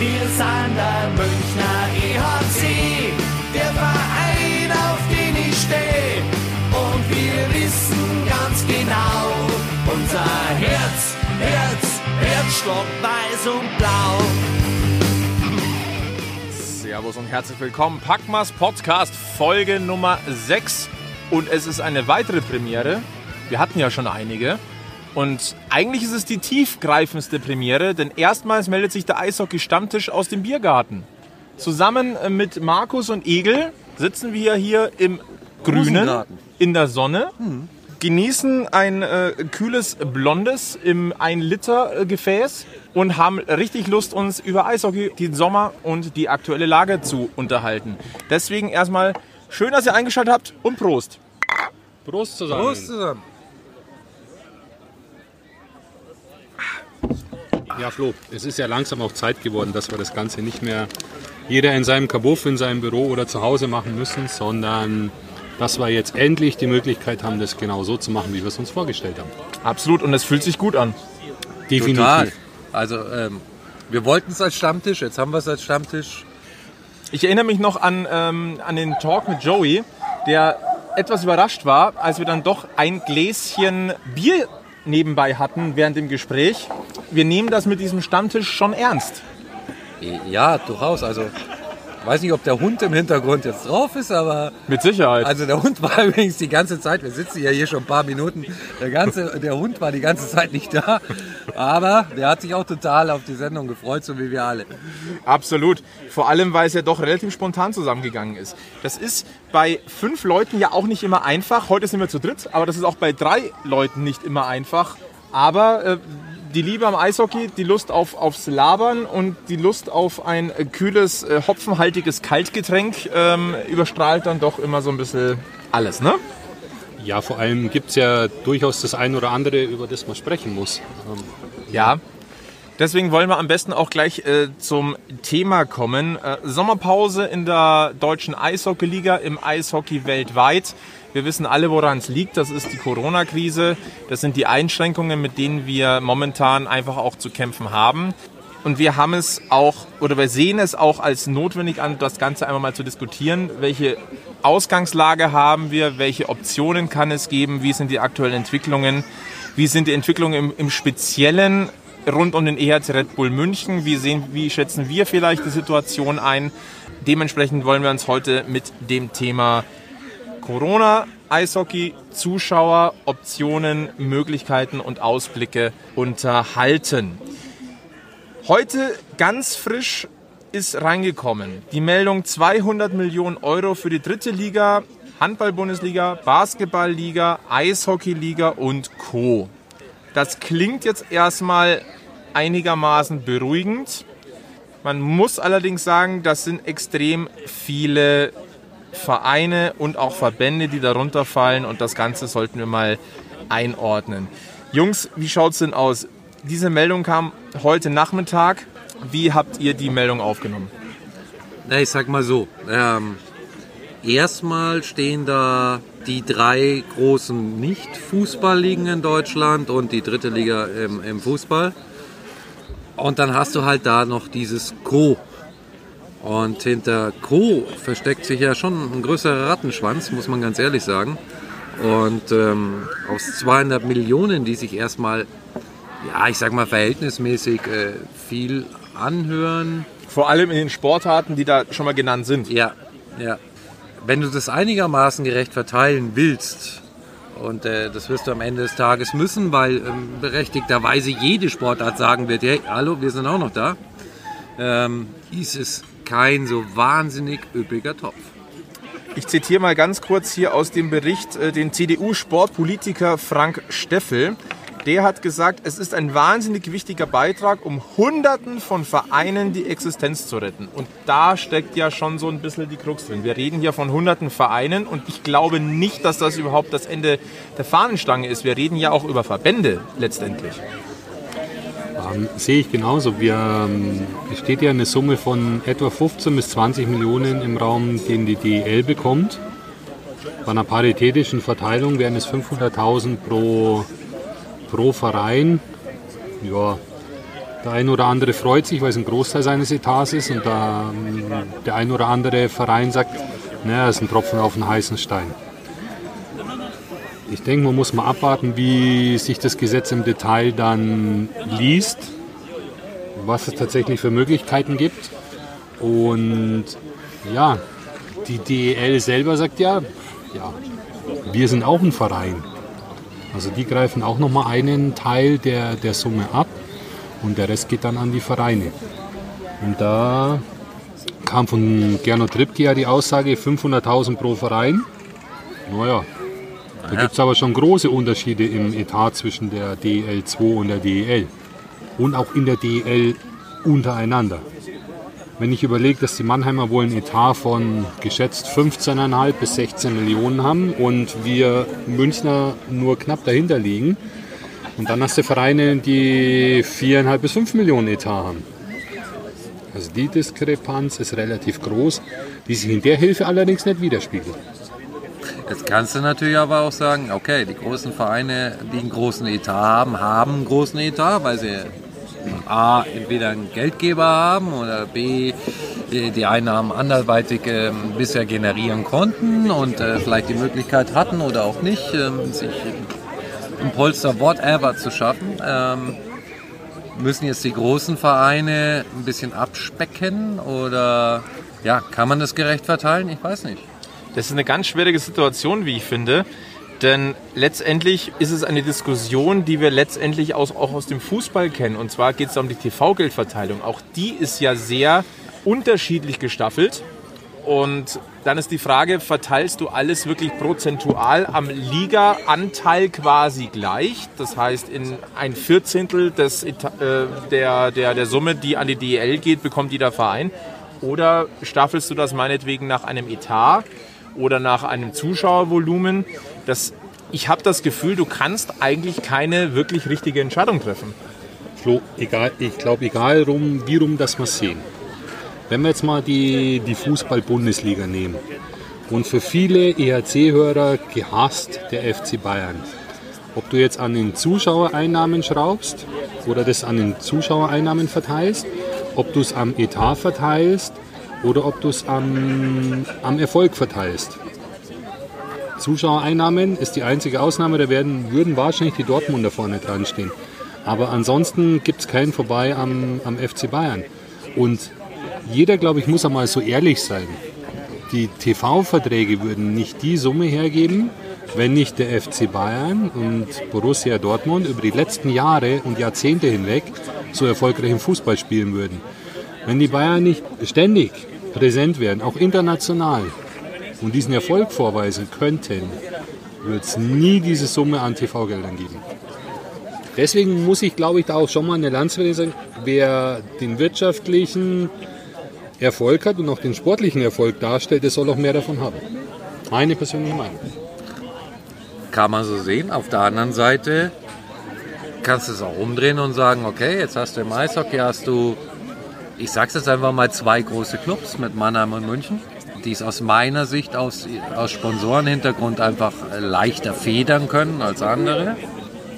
Wir sind der Münchner EHC, der Verein, auf den ich stehe. Und wir wissen ganz genau, unser Herz, Herz, Herzstock weiß und blau. Servus und herzlich willkommen. Packmas Podcast Folge Nummer 6. Und es ist eine weitere Premiere. Wir hatten ja schon einige. Und eigentlich ist es die tiefgreifendste Premiere, denn erstmals meldet sich der Eishockey-Stammtisch aus dem Biergarten. Zusammen äh, mit Markus und Egel sitzen wir hier im Grünen, in der Sonne, genießen ein äh, kühles Blondes im 1-Liter-Gefäß und haben richtig Lust, uns über Eishockey, den Sommer und die aktuelle Lage zu unterhalten. Deswegen erstmal schön, dass ihr eingeschaltet habt und Prost. Prost zusammen. Prost zusammen. Ja, Flo, es ist ja langsam auch Zeit geworden, dass wir das Ganze nicht mehr jeder in seinem Kabuff, in seinem Büro oder zu Hause machen müssen, sondern dass wir jetzt endlich die Möglichkeit haben, das genau so zu machen, wie wir es uns vorgestellt haben. Absolut, und es fühlt sich gut an. Total. Also, ähm, wir wollten es als Stammtisch, jetzt haben wir es als Stammtisch. Ich erinnere mich noch an, ähm, an den Talk mit Joey, der etwas überrascht war, als wir dann doch ein Gläschen Bier nebenbei hatten während dem Gespräch. Wir nehmen das mit diesem Stammtisch schon ernst. Ja, durchaus. Also, weiß nicht, ob der Hund im Hintergrund jetzt drauf ist, aber Mit Sicherheit. also der Hund war übrigens die ganze Zeit, wir sitzen ja hier schon ein paar Minuten, der, ganze, der Hund war die ganze Zeit nicht da, aber der hat sich auch total auf die Sendung gefreut, so wie wir alle. Absolut. Vor allem, weil es ja doch relativ spontan zusammengegangen ist. Das ist bei fünf Leuten ja auch nicht immer einfach. Heute sind wir zu dritt, aber das ist auch bei drei Leuten nicht immer einfach. Aber äh, die Liebe am Eishockey, die Lust auf, aufs Labern und die Lust auf ein äh, kühles, äh, hopfenhaltiges Kaltgetränk ähm, überstrahlt dann doch immer so ein bisschen alles, ne? Ja, vor allem gibt es ja durchaus das ein oder andere, über das man sprechen muss. Ähm, Ja. Deswegen wollen wir am besten auch gleich äh, zum Thema kommen. Äh, Sommerpause in der deutschen Eishockeyliga, im Eishockey weltweit. Wir wissen alle, woran es liegt. Das ist die Corona-Krise. Das sind die Einschränkungen, mit denen wir momentan einfach auch zu kämpfen haben. Und wir haben es auch, oder wir sehen es auch als notwendig an, das Ganze einmal mal zu diskutieren. Welche Ausgangslage haben wir? Welche Optionen kann es geben? Wie sind die aktuellen Entwicklungen? Wie sind die Entwicklungen im, im Speziellen rund um den EHC Red Bull München? Wie, sehen, wie schätzen wir vielleicht die Situation ein? Dementsprechend wollen wir uns heute mit dem Thema Corona, Eishockey, Zuschauer, Optionen, Möglichkeiten und Ausblicke unterhalten. Heute ganz frisch ist reingekommen die Meldung 200 Millionen Euro für die dritte Liga, Handball-Bundesliga, Basketball-Liga, Eishockey-Liga und Co. Das klingt jetzt erstmal einigermaßen beruhigend. Man muss allerdings sagen, das sind extrem viele Vereine und auch Verbände, die darunter fallen und das Ganze sollten wir mal einordnen. Jungs, wie schaut es denn aus? Diese Meldung kam heute Nachmittag. Wie habt ihr die Meldung aufgenommen? Na, ich sag mal so. Ähm, erstmal stehen da die drei großen Nicht-Fußballligen in Deutschland und die dritte Liga im, im Fußball. Und dann hast du halt da noch dieses Co. Und hinter Co versteckt sich ja schon ein größerer Rattenschwanz, muss man ganz ehrlich sagen. Und ähm, aus 200 Millionen, die sich erstmal, ja, ich sag mal verhältnismäßig äh, viel anhören, Vor allem in den Sportarten, die da schon mal genannt sind. ja, ja. Wenn du das einigermaßen gerecht verteilen willst, und äh, das wirst du am Ende des Tages müssen, weil ähm, berechtigterweise jede Sportart sagen wird, hey, hallo, wir sind auch noch da, ähm, ist es kein so wahnsinnig üppiger Topf. Ich zitiere mal ganz kurz hier aus dem Bericht äh, den CDU-Sportpolitiker Frank Steffel. Der hat gesagt, es ist ein wahnsinnig wichtiger Beitrag, um Hunderten von Vereinen die Existenz zu retten. Und da steckt ja schon so ein bisschen die Krux drin. Wir reden hier von hunderten Vereinen und ich glaube nicht, dass das überhaupt das Ende der Fahnenstange ist. Wir reden ja auch über Verbände letztendlich. Ähm, sehe ich genauso. Wir, ähm, es steht ja eine Summe von etwa 15 bis 20 Millionen im Raum, den die DEL bekommt. Bei einer paritätischen Verteilung wären es 500.000 pro, pro Verein. Ja, Der eine oder andere freut sich, weil es ein Großteil seines Etats ist und der, der ein oder andere Verein sagt, naja, ist ein Tropfen auf einen heißen Stein. Ich denke, man muss mal abwarten, wie sich das Gesetz im Detail dann liest, was es tatsächlich für Möglichkeiten gibt. Und ja, die DEL selber sagt ja, ja, wir sind auch ein Verein. Also die greifen auch nochmal einen Teil der, der Summe ab und der Rest geht dann an die Vereine. Und da kam von Gernot Trippke ja die Aussage 500.000 pro Verein. Naja, da gibt es aber schon große Unterschiede im Etat zwischen der DEL 2 und der DEL. Und auch in der DEL untereinander. Wenn ich überlege, dass die Mannheimer wohl ein Etat von geschätzt 15,5 bis 16 Millionen haben und wir Münchner nur knapp dahinter liegen, und dann hast du Vereine, die 4,5 bis 5 Millionen Etat haben. Also die Diskrepanz ist relativ groß, die sich in der Hilfe allerdings nicht widerspiegelt. Jetzt kannst du natürlich aber auch sagen, okay, die großen Vereine, die einen großen Etat haben, haben einen großen Etat, weil sie A, entweder einen Geldgeber haben oder B, die, Einnahmen anderweitig äh, bisher generieren konnten und äh, vielleicht die Möglichkeit hatten oder auch nicht, äh, sich ein Polster whatever zu schaffen. Ähm, müssen jetzt die großen Vereine ein bisschen abspecken oder ja, kann man das gerecht verteilen? Ich weiß nicht. Das ist eine ganz schwierige Situation, wie ich finde. Denn letztendlich ist es eine Diskussion, die wir letztendlich auch aus dem Fußball kennen. Und zwar geht es um die TV-Geldverteilung. Auch die ist ja sehr unterschiedlich gestaffelt. Und dann ist die Frage, verteilst du alles wirklich prozentual am Liga-Anteil quasi gleich? Das heißt, in ein Vierzehntel des, äh, der, der, der Summe, die an die DEL geht, bekommt jeder Verein? Oder staffelst du das meinetwegen nach einem Etat oder nach einem Zuschauervolumen? Das, ich habe das Gefühl, du kannst eigentlich keine wirklich richtige Entscheidung treffen. Flo, egal, ich glaube, egal rum, wie rum das wir sehen. Wenn wir jetzt mal die, die Fußball-Bundesliga nehmen und für viele EHC-Hörer gehasst der FC Bayern. Ob du jetzt an den Zuschauereinnahmen schraubst oder das an den Zuschauereinnahmen verteilst, ob du es am Etat verteilst oder ob du es am, am Erfolg verteilst. Zuschauereinnahmen ist die einzige Ausnahme, da werden, würden wahrscheinlich die Dortmunder vorne dran stehen. Aber ansonsten gibt es keinen vorbei am, am FC Bayern. Und jeder, glaube ich, muss einmal so ehrlich sein. Die TV-Verträge würden nicht die Summe hergeben, wenn nicht der FC Bayern und Borussia Dortmund über die letzten Jahre und Jahrzehnte hinweg so erfolgreich im Fußball spielen würden. Wenn die Bayern nicht ständig präsent werden, auch international, und diesen Erfolg vorweisen könnten, wird es nie diese Summe an TV-Geldern geben. Deswegen muss ich, glaube ich, da auch schon mal eine Lanze sagen, wer den wirtschaftlichen Erfolg hat und auch den sportlichen Erfolg darstellt, der soll auch mehr davon haben. Meine persönliche Meinung. Kann man so sehen. Auf der anderen Seite kannst du es auch umdrehen und sagen, okay, jetzt hast du im Eishockey, hast du, ich sag's jetzt einfach mal, zwei große Clubs mit Mannheim und München die es aus meiner Sicht aus, aus Sponsorenhintergrund einfach leichter federn können als andere.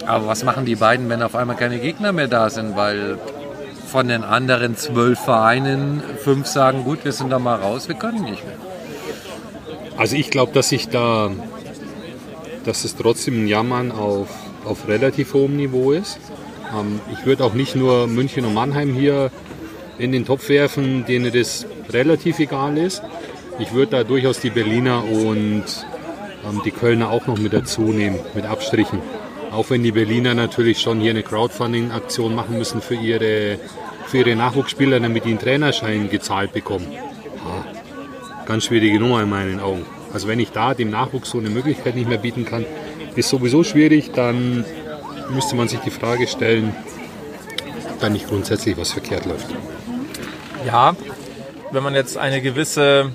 Aber was machen die beiden, wenn auf einmal keine Gegner mehr da sind? Weil von den anderen zwölf Vereinen fünf sagen, gut, wir sind da mal raus, wir können nicht mehr. Also ich glaube, dass ich da, dass es trotzdem ein Jammern auf, auf relativ hohem Niveau ist. Ähm, ich würde auch nicht nur München und Mannheim hier in den Topf werfen, denen das relativ egal ist. Ich würde da durchaus die Berliner und ähm, die Kölner auch noch mit dazu nehmen, mit Abstrichen. Auch wenn die Berliner natürlich schon hier eine Crowdfunding-Aktion machen müssen für ihre, für ihre Nachwuchsspieler, damit die einen Trainerschein gezahlt bekommen. Ja, ganz schwierige Nummer in meinen Augen. Also wenn ich da dem Nachwuchs so eine Möglichkeit nicht mehr bieten kann, ist sowieso schwierig, dann müsste man sich die Frage stellen, ob da nicht grundsätzlich was verkehrt läuft. Ja, wenn man jetzt eine gewisse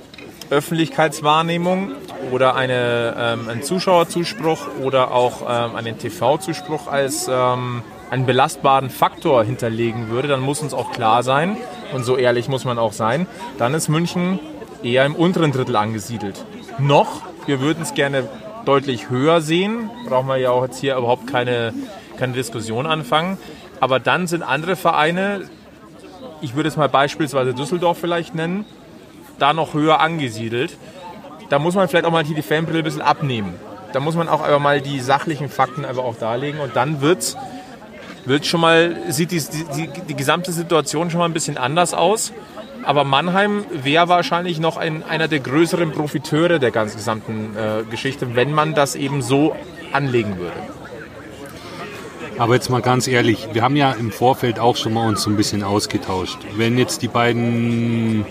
Öffentlichkeitswahrnehmung oder eine, ähm, einen Zuschauerzuspruch oder auch ähm, einen TV-Zuspruch als ähm, einen belastbaren Faktor hinterlegen würde, dann muss uns auch klar sein, und so ehrlich muss man auch sein, dann ist München eher im unteren Drittel angesiedelt. Noch, wir würden es gerne deutlich höher sehen, brauchen wir ja auch jetzt hier überhaupt keine, keine Diskussion anfangen. Aber dann sind andere Vereine, ich würde es mal beispielsweise Düsseldorf vielleicht nennen, da noch höher angesiedelt. Da muss man vielleicht auch mal hier die Fanbrille ein bisschen abnehmen. Da muss man auch einfach mal die sachlichen Fakten einfach auch darlegen und dann wird's wird schon mal, sieht die, die, die gesamte Situation schon mal ein bisschen anders aus. Aber Mannheim wäre wahrscheinlich noch ein, einer der größeren Profiteure der ganzen gesamten äh, Geschichte, wenn man das eben so anlegen würde. Aber jetzt mal ganz ehrlich, wir haben ja im Vorfeld auch schon mal uns so ein bisschen ausgetauscht. Wenn jetzt die beiden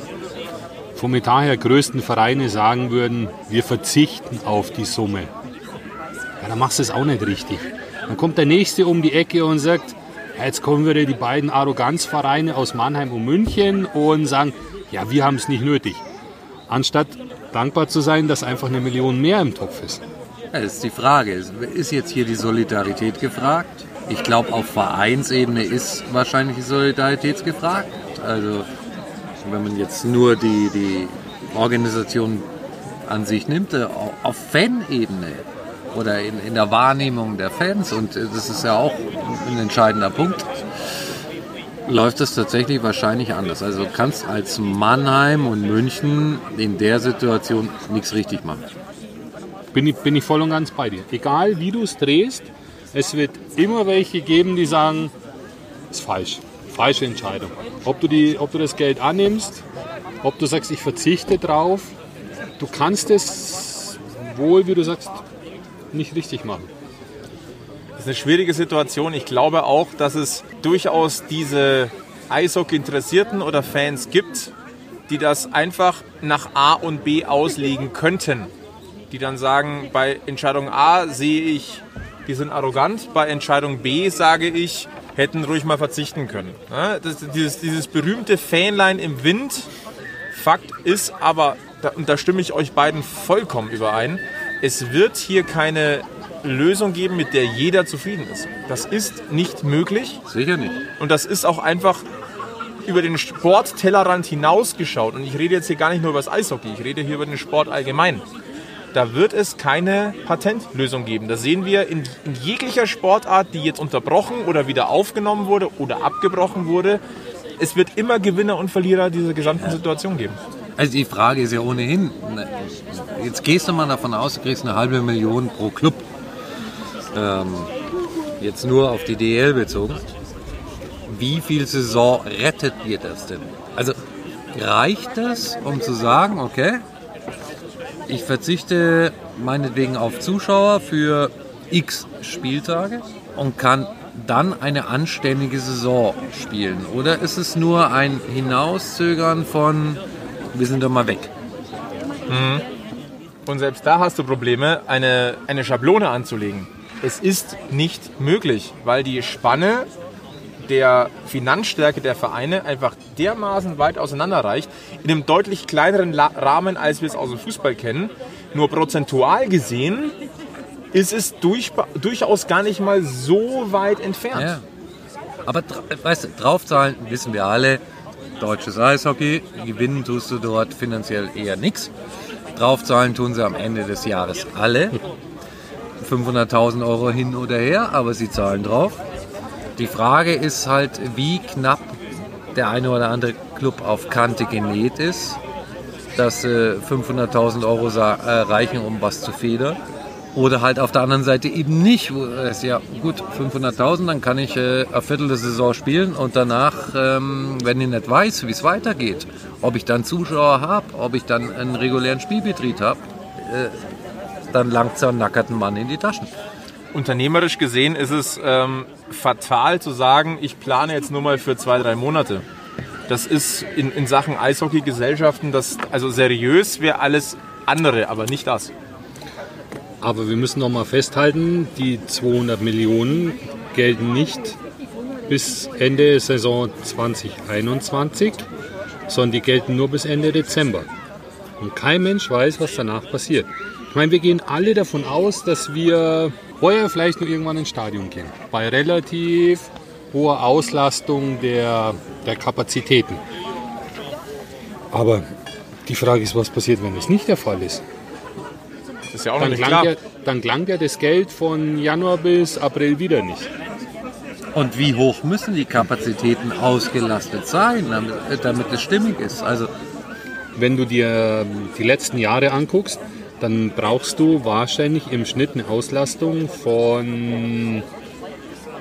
vom Etat her größten Vereine sagen würden, wir verzichten auf die Summe, ja, dann machst du es auch nicht richtig. Dann kommt der Nächste um die Ecke und sagt, jetzt kommen wieder die beiden Arroganzvereine aus Mannheim und München und sagen, ja, wir haben es nicht nötig. Anstatt dankbar zu sein, dass einfach eine Million mehr im Topf ist. Ja, das ist die Frage. Ist jetzt hier die Solidarität gefragt? Ich glaube, auf Vereinsebene ist wahrscheinlich die Solidarität gefragt. Also, wenn man jetzt nur die, die Organisation an sich nimmt, äh, auf Fanebene oder in, in der Wahrnehmung der Fans, und äh, das ist ja auch ein entscheidender Punkt, läuft es tatsächlich wahrscheinlich anders. Also du kannst als Mannheim und München in der Situation nichts richtig machen. Bin ich, bin ich voll und ganz bei dir. Egal wie du es drehst, es wird immer welche geben, die sagen, ist falsch. Falsche Entscheidung. Ob du, die, ob du das Geld annimmst, ob du sagst, ich verzichte drauf, du kannst es wohl, wie du sagst, nicht richtig machen. Das ist eine schwierige Situation. Ich glaube auch, dass es durchaus diese Eishockey-Interessierten oder Fans gibt, die das einfach nach A und B auslegen könnten. Die dann sagen, bei Entscheidung A sehe ich, die sind arrogant, bei Entscheidung B sage ich, hätten ruhig mal verzichten können. Das, dieses, dieses berühmte Fähnlein im Wind, Fakt ist aber, und da stimme ich euch beiden vollkommen überein, es wird hier keine Lösung geben, mit der jeder zufrieden ist. Das ist nicht möglich. Sicher nicht. Und das ist auch einfach über den Sporttellerrand hinausgeschaut. Und ich rede jetzt hier gar nicht nur über das Eishockey, ich rede hier über den Sport allgemein. Da wird es keine Patentlösung geben. Das sehen wir in, in jeglicher Sportart, die jetzt unterbrochen oder wieder aufgenommen wurde oder abgebrochen wurde. Es wird immer Gewinner und Verlierer dieser gesamten Situation geben. Also die Frage ist ja ohnehin, jetzt gehst du mal davon aus, du kriegst eine halbe Million pro Club. Ähm, jetzt nur auf die DL bezogen. Wie viel Saison rettet ihr das denn? Also reicht das, um zu sagen, okay, ich verzichte meinetwegen auf Zuschauer für x Spieltage und kann dann eine anständige Saison spielen? Oder ist es nur ein Hinauszögern von wir sind doch mal weg. Mhm. Und selbst da hast du Probleme, eine, eine Schablone anzulegen. Es ist nicht möglich, weil die Spanne der Finanzstärke der Vereine einfach dermaßen weit auseinanderreicht, in einem deutlich kleineren Rahmen, als wir es aus dem Fußball kennen. Nur prozentual gesehen ist es durch, durchaus gar nicht mal so weit entfernt. Ja. Aber weißt du, draufzahlen wissen wir alle, deutsches Eishockey. Gewinnen tust du dort finanziell eher nichts. Draufzahlen tun sie am Ende des Jahres alle. 500.000 Euro hin oder her, aber sie zahlen drauf. Die Frage ist halt, wie knapp der eine oder andere Club auf Kante genäht ist, dass äh, 500.000 Euro äh, reichen, um was zu federn. Oder halt auf der anderen Seite eben nicht. Wo es ja gut, 500.000, dann kann ich äh, eine Viertel der Saison spielen und danach, ähm, wenn ich nicht weiß, wie es weitergeht, ob ich dann Zuschauer habe, ob ich dann einen regulären Spielbetrieb habe, äh, dann langt so einen nackerten Mann in die Taschen. Unternehmerisch gesehen ist es ähm, fatal zu sagen, ich plane jetzt nur mal für zwei, drei Monate. Das ist in, in Sachen Eishockey-Gesellschaften, also seriös wäre alles andere, aber nicht das. Aber wir müssen noch mal festhalten, die 200 Millionen gelten nicht bis Ende Saison 2021, sondern die gelten nur bis Ende Dezember. Und kein Mensch weiß, was danach passiert. Ich meine, wir gehen alle davon aus, dass wir heuer vielleicht noch irgendwann ins Stadion gehen. Bei relativ hoher Auslastung der, der Kapazitäten. Aber die Frage ist, was passiert, wenn es nicht der Fall ist? ist ja auch dann noch nicht klar. Ja, dann klang ja das Geld von Januar bis April wieder nicht. Und wie hoch müssen die Kapazitäten ausgelastet sein, damit, damit es stimmig ist? Also Wenn du dir die letzten Jahre anguckst, dann brauchst du wahrscheinlich im Schnitt eine Auslastung von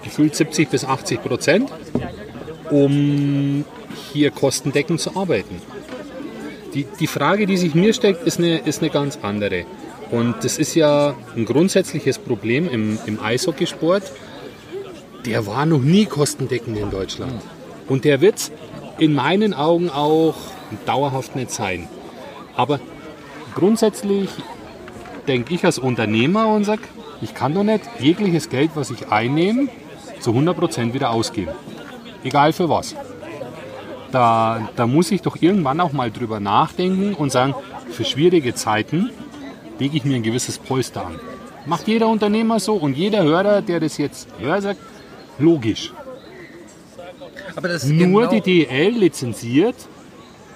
gefühlt 70 bis 80 Prozent, um hier kostendeckend zu arbeiten. Die, die Frage, die sich mir stellt, ist eine, ist eine ganz andere. Und das ist ja ein grundsätzliches Problem im, im Eishockeysport. Der war noch nie kostendeckend in Deutschland. Und der wird in meinen Augen auch dauerhaft nicht sein. Aber grundsätzlich denke ich als Unternehmer und sage, ich kann doch nicht jegliches Geld, was ich einnehme, zu 100% wieder ausgeben. Egal für was. Da, da muss ich doch irgendwann auch mal drüber nachdenken und sagen, für schwierige Zeiten lege ich mir ein gewisses Polster an. Macht jeder Unternehmer so und jeder Hörer, der das jetzt hört, sagt, logisch. Nur genau- die DL lizenziert,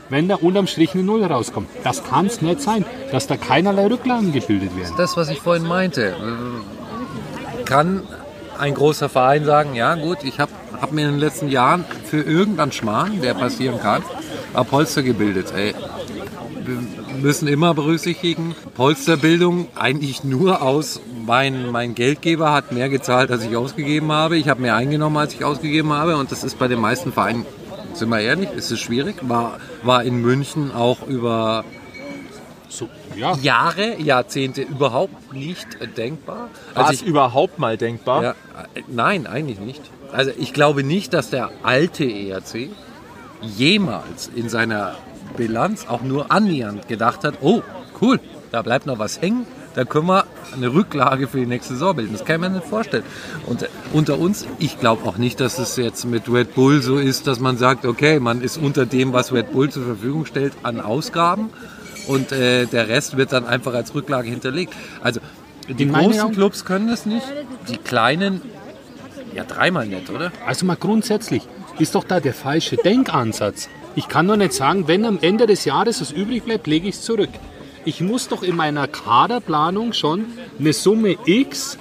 wenn da unterm Strich eine Null rauskommt. Das kann es nicht sein, dass da keinerlei Rücklagen gebildet werden. das, was ich vorhin meinte. Kann ein großer Verein sagen, ja gut, ich habe hab mir in den letzten Jahren für irgendeinen Schmarrn, der passieren kann, ein Polster gebildet. Ey, wir müssen immer berücksichtigen, Polsterbildung eigentlich nur aus, mein, mein Geldgeber hat mehr gezahlt, als ich ausgegeben habe. Ich habe mehr eingenommen, als ich ausgegeben habe. Und das ist bei den meisten Vereinen, sind wir ehrlich, ist es schwierig. War, war in München auch über So, ja. Jahre, Jahrzehnte überhaupt nicht denkbar. War Also es überhaupt mal denkbar? ja, äh, nein, eigentlich nicht. Also ich glaube nicht, dass der alte ERC jemals in seiner Bilanz auch nur annähernd gedacht hat, oh, cool, da bleibt noch was hängen, da können wir eine Rücklage für die nächste Saison bilden. Das kann man nicht vorstellen. Und äh, unter uns, ich glaube auch nicht, dass es jetzt mit Red Bull so ist, dass man sagt, okay, man ist unter dem, was Red Bull zur Verfügung stellt, an Ausgaben und äh, der Rest wird dann einfach als Rücklage hinterlegt. Also die In großen Clubs können das nicht, die kleinen ja dreimal nicht, oder? Also mal grundsätzlich ist doch da der falsche Denkansatz. Ich kann doch nicht sagen, wenn am Ende des Jahres was übrig bleibt, lege ich es zurück. Ich muss doch in meiner Kaderplanung schon eine Summe X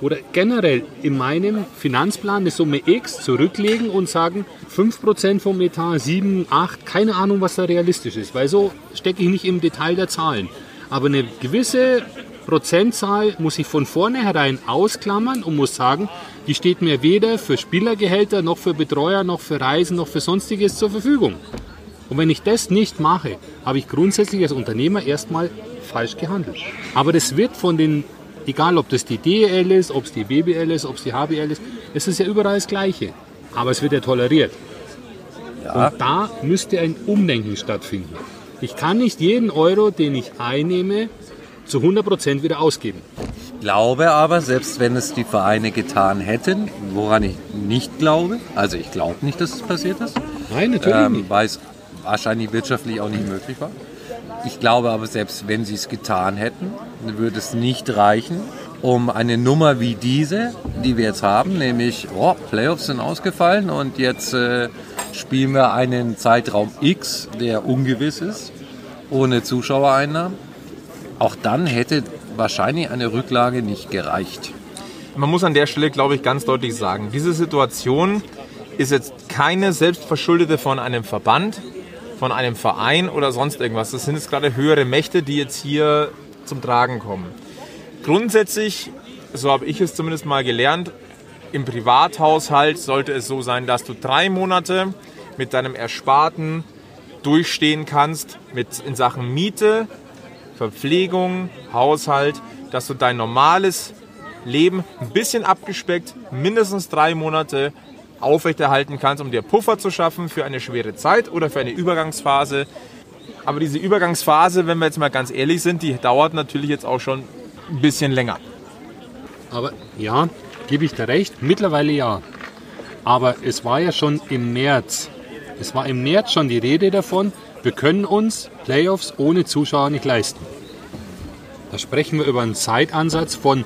oder generell in meinem Finanzplan eine Summe X zurücklegen und sagen, 5% vom Etat, 7, 8, keine Ahnung, was da realistisch ist, weil so stecke ich nicht im Detail der Zahlen. Aber eine gewisse Prozentzahl muss ich von vornherein ausklammern und muss sagen, die steht mir weder für Spielergehälter noch für Betreuer noch für Reisen noch für sonstiges zur Verfügung. Und wenn ich das nicht mache, habe ich grundsätzlich als Unternehmer erstmal falsch gehandelt. Aber das wird von den, egal ob das die DEL ist, ob es die BBL ist, ob es die HBL ist, es ist ja überall das Gleiche. Aber es wird ja toleriert. Und da müsste ein Umdenken stattfinden. Ich kann nicht jeden Euro, den ich einnehme, zu 100% wieder ausgeben. Glaube aber, selbst wenn es die Vereine getan hätten, woran ich nicht glaube, also ich glaube nicht, dass es passiert ist, Nein, natürlich ähm, nicht. weil es wahrscheinlich wirtschaftlich auch nicht möglich war. Ich glaube aber, selbst wenn sie es getan hätten, würde es nicht reichen, um eine Nummer wie diese, die wir jetzt haben, nämlich oh, Playoffs sind ausgefallen und jetzt äh, spielen wir einen Zeitraum X, der ungewiss ist, ohne Zuschauereinnahmen. Auch dann hätte wahrscheinlich eine Rücklage nicht gereicht. Man muss an der Stelle, glaube ich, ganz deutlich sagen, diese Situation ist jetzt keine selbstverschuldete von einem Verband, von einem Verein oder sonst irgendwas. Das sind jetzt gerade höhere Mächte, die jetzt hier zum Tragen kommen. Grundsätzlich, so habe ich es zumindest mal gelernt, im Privathaushalt sollte es so sein, dass du drei Monate mit deinem Ersparten durchstehen kannst mit in Sachen Miete, Verpflegung, Haushalt, dass du dein normales Leben ein bisschen abgespeckt, mindestens drei Monate aufrechterhalten kannst, um dir Puffer zu schaffen für eine schwere Zeit oder für eine Übergangsphase. Aber diese Übergangsphase, wenn wir jetzt mal ganz ehrlich sind, die dauert natürlich jetzt auch schon ein bisschen länger. Aber ja, gebe ich dir recht, mittlerweile ja. Aber es war ja schon im März. Es war im März schon die Rede davon, wir können uns Playoffs ohne Zuschauer nicht leisten. Da sprechen wir über einen Zeitansatz von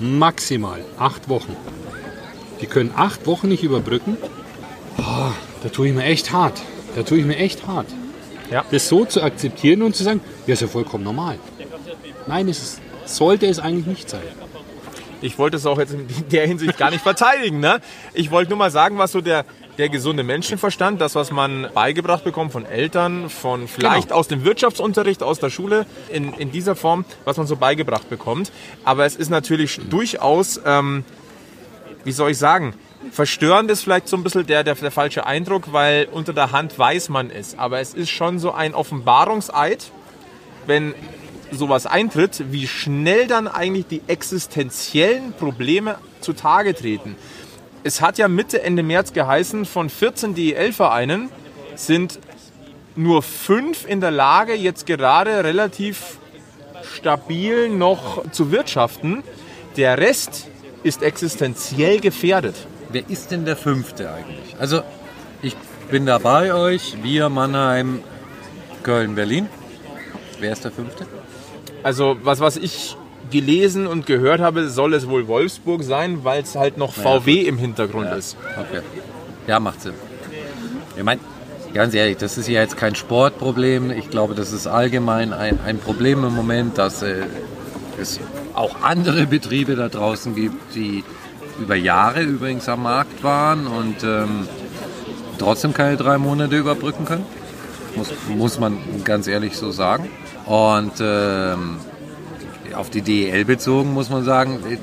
maximal acht Wochen. Die können acht Wochen nicht überbrücken. Ah, da tue ich mir echt hart. Da tue ich mir echt hart. Ja. Das so zu akzeptieren und zu sagen, ja, ist ja vollkommen normal. Nein, es ist, sollte es eigentlich nicht sein. Ich wollte es auch jetzt in der Hinsicht gar nicht verteidigen. Ne? Ich wollte nur mal sagen, was so der, der gesunde Menschenverstand, das, was man beigebracht bekommt von Eltern, von vielleicht Genau. aus dem Wirtschaftsunterricht, aus der Schule, in, in dieser Form, was man so beigebracht bekommt. Aber es ist natürlich durchaus, ähm, wie soll ich sagen, verstörend ist vielleicht so ein bisschen der, der, der falsche Eindruck, weil unter der Hand weiß man es. Aber es ist schon so ein Offenbarungseid, wenn sowas eintritt, wie schnell dann eigentlich die existenziellen Probleme zutage treten. Es hat ja Mitte, Ende März geheißen, von 14 DEL-Vereinen sind nur fünf in der Lage, jetzt gerade relativ stabil noch zu wirtschaften. Der Rest ist existenziell gefährdet. Wer ist denn der Fünfte eigentlich? Also, ich bin da bei euch. Wir, Mannheim, Köln, Berlin. Wer ist der Fünfte? Also was, was ich gelesen und gehört habe, soll es wohl Wolfsburg sein, weil es halt noch VW im Hintergrund ist. Okay. Ja, macht Sinn. Ich meine, ganz ehrlich, das ist ja jetzt kein Sportproblem. Ich glaube, das ist allgemein ein, ein Problem im Moment, dass äh, es auch andere Betriebe da draußen gibt, die über Jahre übrigens am Markt waren und ähm, trotzdem keine drei Monate überbrücken können. Muss, muss man ganz ehrlich so sagen. Und ähm, auf die DEL bezogen muss man sagen, äh,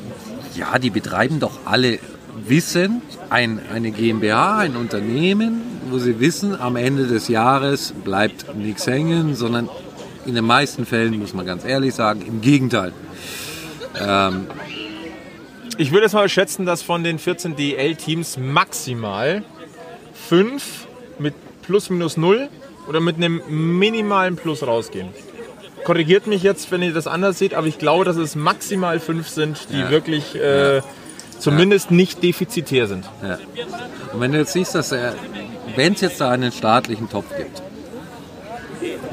ja, die betreiben doch alle wissend ein, eine GmbH, ein Unternehmen, wo sie wissen, am Ende des Jahres bleibt nichts hängen, sondern in den meisten Fällen, muss man ganz ehrlich sagen, im Gegenteil. Ich würde jetzt mal schätzen, dass von den 14 DL-Teams maximal fünf mit plus minus null oder mit einem minimalen Plus rausgehen. Korrigiert mich jetzt, wenn ihr das anders seht, aber ich glaube, dass es maximal fünf sind, die Ja. wirklich äh, zumindest nicht defizitär sind. Ja. Und wenn du jetzt siehst, dass er, wenn es jetzt da einen staatlichen Topf gibt,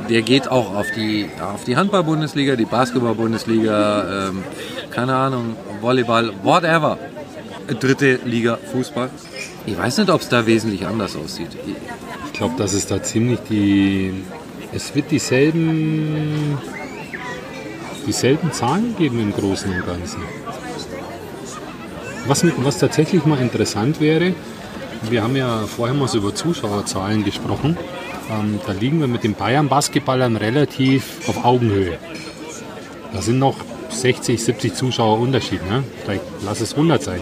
der geht auch auf die, auf die Handball-Bundesliga, die Basketball-Bundesliga, ähm, keine Ahnung, Volleyball, whatever. Dritte Liga Fußball. Ich weiß nicht, ob es da wesentlich anders aussieht. Ich glaube, dass es da ziemlich die. Es wird dieselben, dieselben Zahlen geben im Großen und Ganzen. Was, was tatsächlich mal interessant wäre, wir haben ja vorher mal so über Zuschauerzahlen gesprochen. Ähm, da liegen wir mit den Bayern-Basketballern relativ auf Augenhöhe. Da sind noch 60, 70 Zuschauer Unterschied. Ne? Vielleicht lass es 100 sein.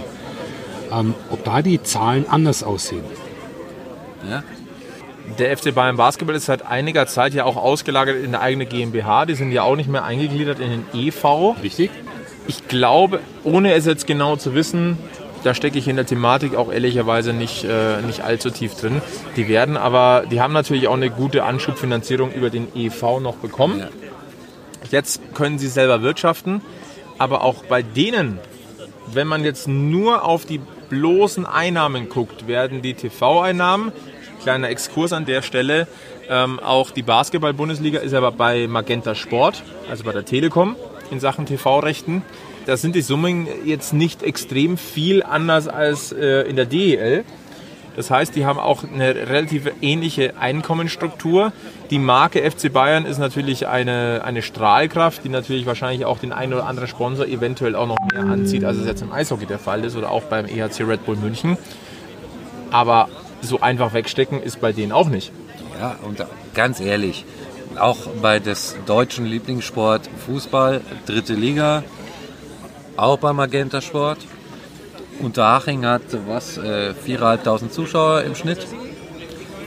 Ähm, ob da die Zahlen anders aussehen. Ja? Der FC Bayern Basketball ist seit einiger Zeit ja auch ausgelagert in eine eigene GmbH. Die sind ja auch nicht mehr eingegliedert in den EV. Richtig? Ich glaube, ohne es jetzt genau zu wissen, da stecke ich in der Thematik auch ehrlicherweise nicht, äh, nicht allzu tief drin. Die werden aber, die haben natürlich auch eine gute Anschubfinanzierung über den EV noch bekommen. Ja. Jetzt können sie selber wirtschaften, aber auch bei denen, wenn man jetzt nur auf die bloßen Einnahmen guckt, werden die TV-Einnahmen, kleiner Exkurs an der Stelle, ähm, auch die Basketball-Bundesliga ist aber bei Magenta Sport, also bei der Telekom in Sachen TV-Rechten. Da sind die Summen jetzt nicht extrem viel anders als äh, in der DEL. Das heißt, die haben auch eine relativ ähnliche Einkommensstruktur. Die Marke FC Bayern ist natürlich eine, eine Strahlkraft, die natürlich wahrscheinlich auch den einen oder anderen Sponsor eventuell auch noch mehr anzieht, als es jetzt im Eishockey der Fall ist oder auch beim EHC Red Bull München. Aber so einfach wegstecken ist bei denen auch nicht. Ja, und ganz ehrlich, auch bei des deutschen Lieblingssport Fußball, dritte Liga, auch bei Magenta Sport. Unterhaching hat was, äh, 4.500 Zuschauer im Schnitt.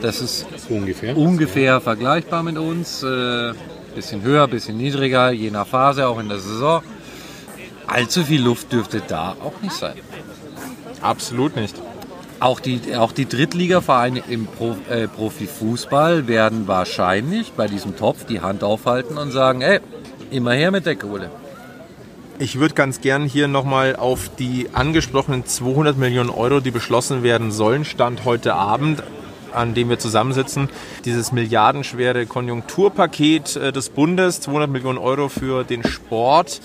Das ist Ungefähr. ungefähr vergleichbar mit uns. Äh, bisschen höher, bisschen niedriger, je nach Phase, auch in der Saison. Allzu viel Luft dürfte da auch nicht sein. Absolut nicht. Auch die, auch die Drittligavereine im Pro, äh, Profifußball werden wahrscheinlich bei diesem Topf die Hand aufhalten und sagen, ey, immer her mit der Kohle. Ich würde ganz gern hier nochmal auf die angesprochenen 200 Millionen Euro, die beschlossen werden sollen, Stand heute Abend, an dem wir zusammensitzen, dieses milliardenschwere Konjunkturpaket äh, des Bundes, 200 Millionen Euro für den Sport.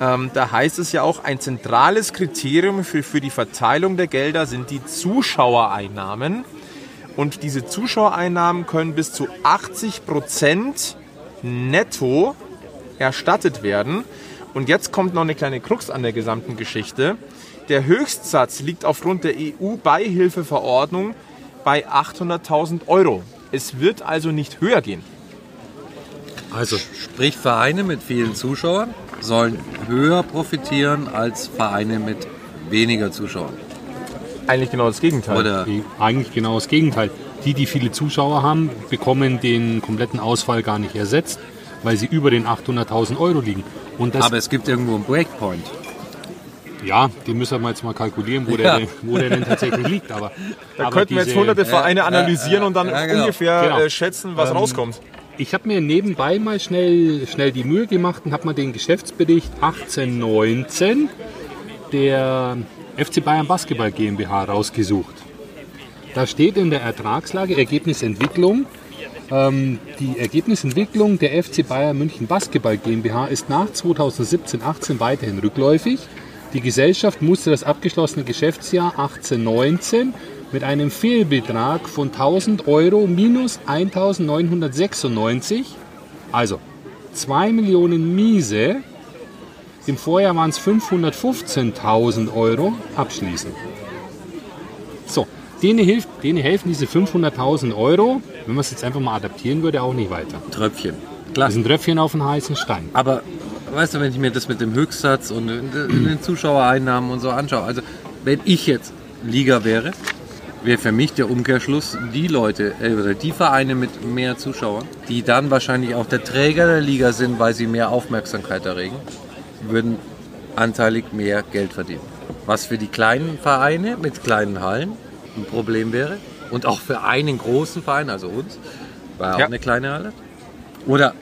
Ähm, da heißt es ja auch, ein zentrales Kriterium für, für die Verteilung der Gelder sind die Zuschauereinnahmen. Und diese Zuschauereinnahmen können bis zu 80 Prozent netto erstattet werden. Und jetzt kommt noch eine kleine Krux an der gesamten Geschichte. Der Höchstsatz liegt aufgrund der EU-Beihilfeverordnung bei 800.000 Euro. Es wird also nicht höher gehen. Also sprich, Vereine mit vielen Zuschauern sollen höher profitieren als Vereine mit weniger Zuschauern. Eigentlich genau das Gegenteil. Oder Die- Eigentlich genau das Gegenteil. Die, die viele Zuschauer haben, bekommen den kompletten Ausfall gar nicht ersetzt, weil sie über den 800.000 Euro liegen. Und das, aber es gibt irgendwo einen Breakpoint. ja, den müssen wir jetzt mal kalkulieren, wo, Ja. der, denn- wo der denn tatsächlich liegt. Aber, da aber könnten wir jetzt hunderte Vereine analysieren und dann ja, genau. ungefähr Genau. äh, schätzen, was rauskommt. Ich habe mir nebenbei mal schnell, schnell die Mühe gemacht und habe mal den Geschäftsbericht 1819 der FC Bayern Basketball GmbH rausgesucht. Da steht in der Ertragslage Ergebnisentwicklung. Ähm, die Ergebnisentwicklung der FC Bayern München Basketball GmbH ist nach 2017-18 weiterhin rückläufig. Die Gesellschaft musste das abgeschlossene Geschäftsjahr 18-19 mit einem Fehlbetrag von 1000 Euro minus 1996, also 2 Millionen Miese, im Vorjahr waren es 515.000 Euro, abschließen. So, denen, hilft, denen helfen diese 500.000 Euro, wenn man es jetzt einfach mal adaptieren würde, auch nicht weiter. Tröpfchen. Das Klar. ist ein Tröpfchen auf einen heißen Stein. Aber weißt du, wenn ich mir das mit dem Höchstsatz und den Zuschauereinnahmen und so anschaue, also wenn ich jetzt Liga wäre, wäre für mich der Umkehrschluss die Leute äh, oder die Vereine mit mehr Zuschauern, die dann wahrscheinlich auch der Träger der Liga sind, weil sie mehr Aufmerksamkeit erregen, würden anteilig mehr Geld verdienen. Was für die kleinen Vereine mit kleinen Hallen ein Problem wäre und auch für einen großen Verein, also uns, war auch Ja. eine kleine Halle. Oder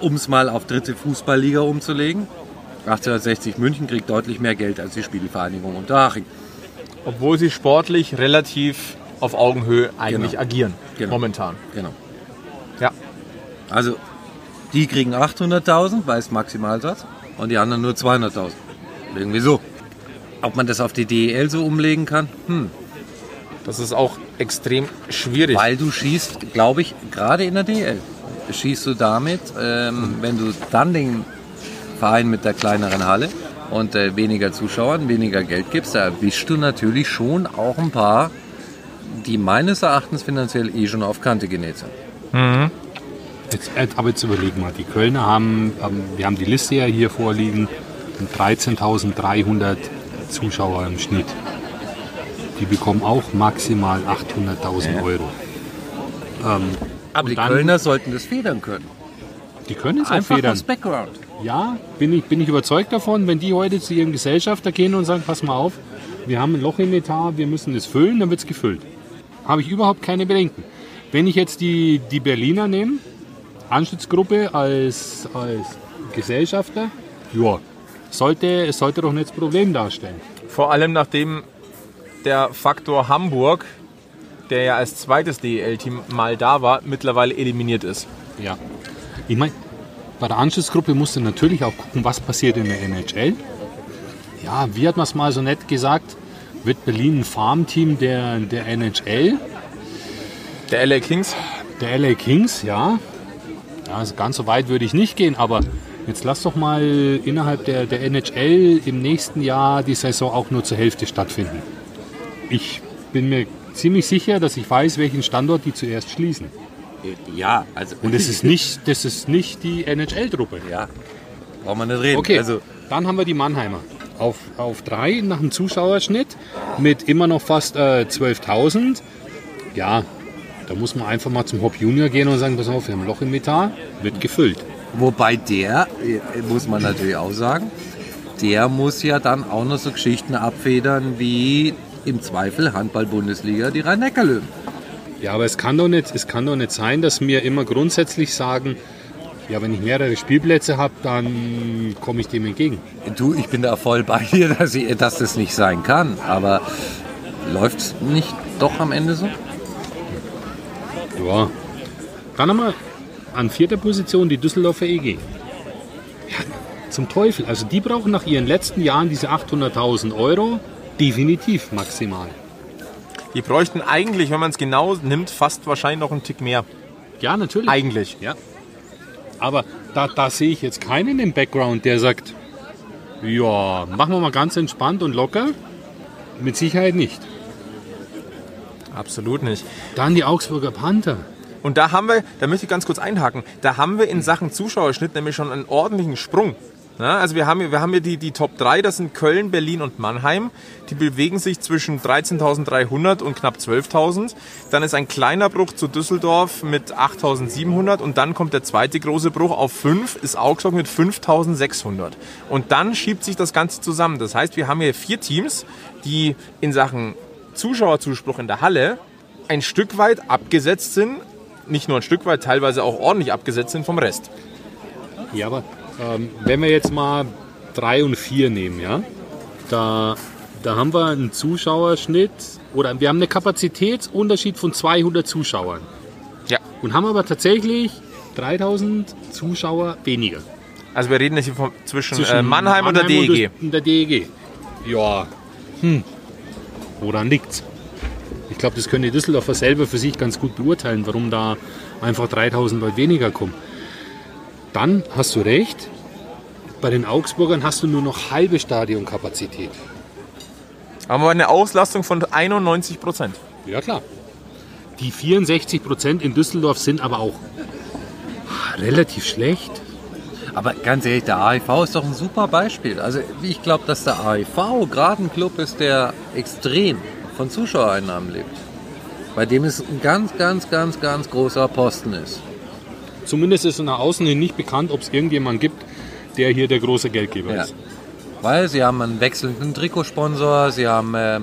um es mal auf dritte Fußballliga umzulegen, 1860 München kriegt deutlich mehr Geld als die Spielvereinigung Unterhaching. Obwohl sie sportlich relativ auf Augenhöhe eigentlich Genau. agieren. Genau. Momentan. Genau. Ja. Also die kriegen 800.000, weil es Maximalsatz, und die anderen nur 200.000. Irgendwie so. Ob man das auf die DEL so umlegen kann? Hm. Das ist auch extrem schwierig. Weil du schießt, glaube ich, gerade in der DEL, schießt du damit, ähm, wenn du dann den Verein mit der kleineren Halle und äh, weniger Zuschauern, weniger Geld gibst, da erwischst du natürlich schon auch ein paar, die meines Erachtens finanziell eh schon auf Kante genäht sind. Jetzt, äh, aber jetzt überlegen wir, die Kölner haben, ähm, wir haben die Liste ja hier vorliegen, 13.300 Zuschauer im Schnitt. Die bekommen auch maximal 800.000 Euro. Ähm, Aber die dann- Kölner sollten das federn können. die können es auch Einfach federn. aus Background. Ja, bin ich, bin ich überzeugt davon, wenn die heute zu ihrem Gesellschafter gehen und sagen, pass mal auf, wir haben ein Loch im Etat, wir müssen es füllen, dann wird es gefüllt. Habe ich überhaupt keine Bedenken. Wenn ich jetzt die, die Berliner nehme, Anschlussgruppe als, als Gesellschafter, ja, sollte, es sollte doch nicht das Problem darstellen. Vor allem nachdem der Faktor Hamburg, der ja als zweites DEL-Team mal da war, mittlerweile eliminiert ist. Ja. Ich meine, bei der Anschlussgruppe musst du natürlich auch gucken, was passiert in der NHL. Ja, wie hat man es mal so nett gesagt? Wird Berlin ein Farmteam der, der NHL? Der LA Kings, Der LA Kings, ja. ja also ganz so weit würde ich nicht gehen, aber jetzt lass doch mal innerhalb der, der NHL im nächsten Jahr die Saison auch nur zur Hälfte stattfinden. Ich bin mir ziemlich sicher, dass ich weiß, welchen Standort die zuerst schließen. Ja, also. Und das ist nicht, das ist nicht die NHL-Truppe. Ja, braucht man nicht reden. Okay, Also, dann haben wir die Mannheimer. Auf, auf drei nach dem Zuschauerschnitt mit immer noch fast äh, 12.000. Ja, da muss man einfach mal zum Hop Junior gehen und sagen, pass auf, wir haben ein Loch im Etat, wird gefüllt. wobei der, äh, muss man natürlich auch sagen, der muss ja dann auch noch so Geschichten abfedern wie im Zweifel Handball-Bundesliga die Rhein-Neckar-Löwen. Ja, aber es kann, doch nicht, es kann doch nicht sein, dass wir immer grundsätzlich sagen, ja, wenn ich mehrere Spielplätze habe, dann komme ich dem entgegen. Du, ich bin da voll bei dir, dass, ich, dass das nicht sein kann. Aber läuft es nicht doch am Ende so? Ja. Dann haben wir an vierter Position die Düsseldorfer EG. Ja, zum Teufel. Also die brauchen nach ihren letzten Jahren diese 800.000 Euro definitiv maximal. die bräuchten eigentlich, wenn man es genau nimmt, fast wahrscheinlich noch einen Tick mehr. Ja, natürlich. Eigentlich. Ja. Aber da, da sehe ich jetzt keinen im Background, der sagt, Ja, machen wir mal ganz entspannt und locker. Mit Sicherheit nicht. Absolut nicht. Dann die Augsburger Panther. Und da haben wir, da möchte ich ganz kurz einhaken, da haben wir in Sachen Zuschauerschnitt nämlich schon einen ordentlichen Sprung. Ja, also wir haben, hier- wir haben hier die, die Top 3, das sind Köln, Berlin und Mannheim. Die bewegen sich zwischen 13.300 und knapp 12.000. Dann ist ein kleiner Bruch zu Düsseldorf mit 8.700 und dann kommt der zweite große Bruch auf 5, ist Augsburg mit 5.600. Und dann schiebt sich das Ganze zusammen. Das heißt, wir haben hier vier Teams, die in Sachen Zuschauerzuspruch in der Halle ein Stück weit abgesetzt sind, nicht nur ein Stück weit, teilweise auch ordentlich abgesetzt sind vom Rest. Ja, aber ähm, wenn wir jetzt mal 3 und 4 nehmen, ja, da, da haben wir einen Zuschauerschnitt oder wir haben einen Kapazitätsunterschied von 200 Zuschauern Ja. und haben aber tatsächlich 3000 Zuschauer weniger. Also wir reden jetzt hier von, zwischen, äh, Mannheim, und der E DEG. Und der DEG. Ja, hm. Woran liegt's? Ich glaube, das können die Düsseldorfer selber für sich ganz gut beurteilen, warum da einfach 3000 Leute weniger kommen. Dann hast du recht, bei den Augsburgern hast du nur noch halbe Stadionkapazität. Haben wir eine Auslastung von 91 Prozent. Ja, klar. Die 64 Prozent in Düsseldorf sind aber auch relativ schlecht. Aber ganz ehrlich, der AIV ist doch ein super Beispiel. Also ich glaube, dass der AIV gerade ein Club ist, der extrem von Zuschauereinnahmen lebt. Bei dem es ein ganz, ganz, ganz, ganz großer Posten ist. Zumindest ist nach außen hin nicht bekannt, ob es irgendjemanden gibt, der hier der große Geldgeber Ja. ist. Weil sie haben einen wechselnden Trikotsponsor, sie haben, äh,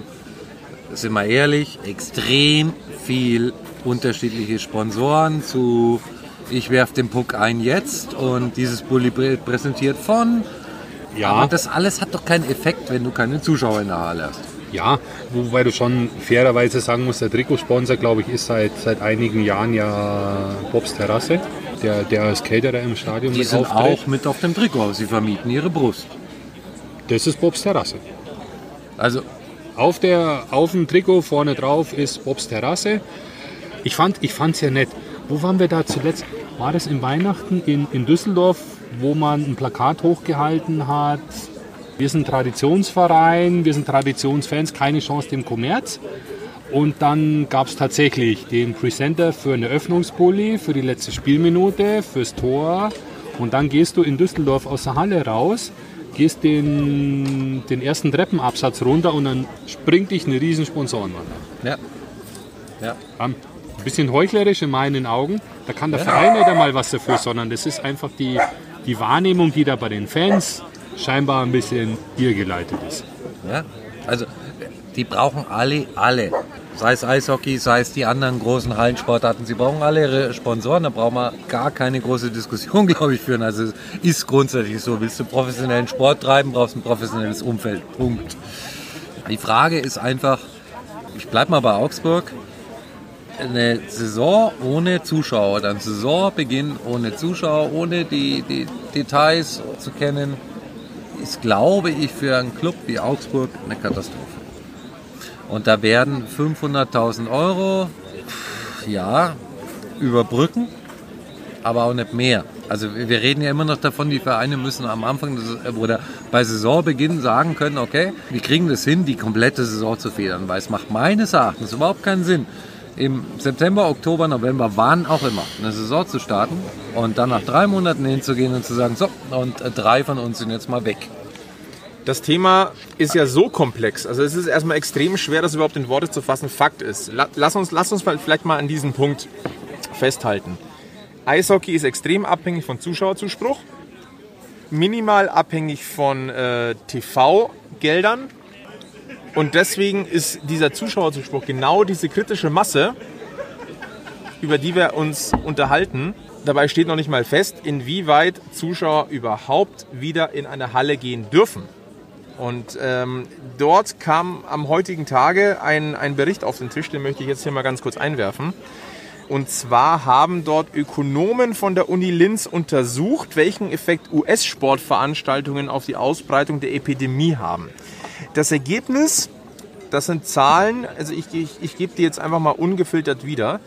sind wir ehrlich, extrem viel unterschiedliche Sponsoren zu ich werf den Puck ein jetzt und dieses Bulli-Bild präsentiert von. Ja, Aber das alles hat doch keinen Effekt, wenn du keine Zuschauer in der Halle hast. Ja, wobei du schon fairerweise sagen musst, der Trikotsponsor, glaube ich, ist seit, seit einigen Jahren ja Bobs Terrasse, der, der als Caterer im Stadion Die mit sind auftritt. auch mit auf dem Trikot, sie vermieten ihre Brust. Das ist Bobs Terrasse. Also Auf, der, auf dem Trikot vorne drauf ist Bobs Terrasse. Ich fand es ich ja nett. Wo waren wir da zuletzt? War das in Weihnachten in, in Düsseldorf, wo man ein Plakat hochgehalten hat? Wir sind Traditionsverein, wir sind Traditionsfans, keine Chance dem Kommerz. Und dann gab es tatsächlich den Presenter für eine Öffnungspulli, für die letzte Spielminute, fürs Tor. Und dann gehst du in Düsseldorf aus der Halle raus, gehst den, den ersten Treppenabsatz runter und dann springt dich eine riesen Sponsorenwand an. ja. Ja. Ein bisschen heuchlerisch in meinen Augen. Da kann der Verein nicht einmal was dafür, sondern das ist einfach die, die Wahrnehmung, die da bei den Fans scheinbar ein bisschen irrgeleitet ist. Ja, also die brauchen alle, alle. Sei es Eishockey, sei es die anderen großen Hallensportarten. Sie brauchen alle ihre Sponsoren. Da brauchen wir gar keine große Diskussion, glaube ich, führen. Also es ist grundsätzlich so. Willst du professionellen Sport treiben, brauchst du ein professionelles Umfeld. Punkt. Die Frage ist einfach, ich bleibe mal bei Augsburg. Eine Saison ohne Zuschauer, dann Saisonbeginn ohne Zuschauer, ohne die, die Details zu kennen, ist, glaube ich, für einen Club wie Augsburg eine Katastrophe. Und da werden 500.000 Euro, ja, überbrücken, aber auch nicht mehr. Also wir reden ja immer noch davon, die Vereine müssen am Anfang des, oder bei Saisonbeginn sagen können, okay, wir kriegen das hin, die komplette Saison zu federn, weil es macht meines Erachtens überhaupt keinen Sinn, im September, Oktober, November, wann auch immer, eine Saison zu starten und dann nach drei Monaten hinzugehen und zu sagen, so, und äh, drei von uns sind jetzt mal weg. Das Thema ist ja so komplex. Also es ist erstmal extrem schwer, das überhaupt in Worte zu fassen. Fakt ist, la- lass uns, lass uns vielleicht mal an diesem Punkt festhalten. Eishockey ist extrem abhängig von Zuschauerzuspruch, minimal abhängig von äh, TV-Geldern. Und deswegen ist dieser Zuschauerzuspruch genau diese kritische Masse, über die wir uns unterhalten. Dabei steht noch nicht mal fest, inwieweit Zuschauer überhaupt wieder in eine Halle gehen dürfen. Und ähm, dort kam am heutigen Tage ein, ein Bericht auf den Tisch, den möchte ich jetzt hier mal ganz kurz einwerfen. Und zwar haben dort Ökonomen von der Uni Linz untersucht, welchen Effekt US-Sportveranstaltungen auf die Ausbreitung der Epidemie haben. Das Ergebnis, das sind Zahlen, also ich, ich, ich gebe die jetzt einfach mal ungefiltert wieder.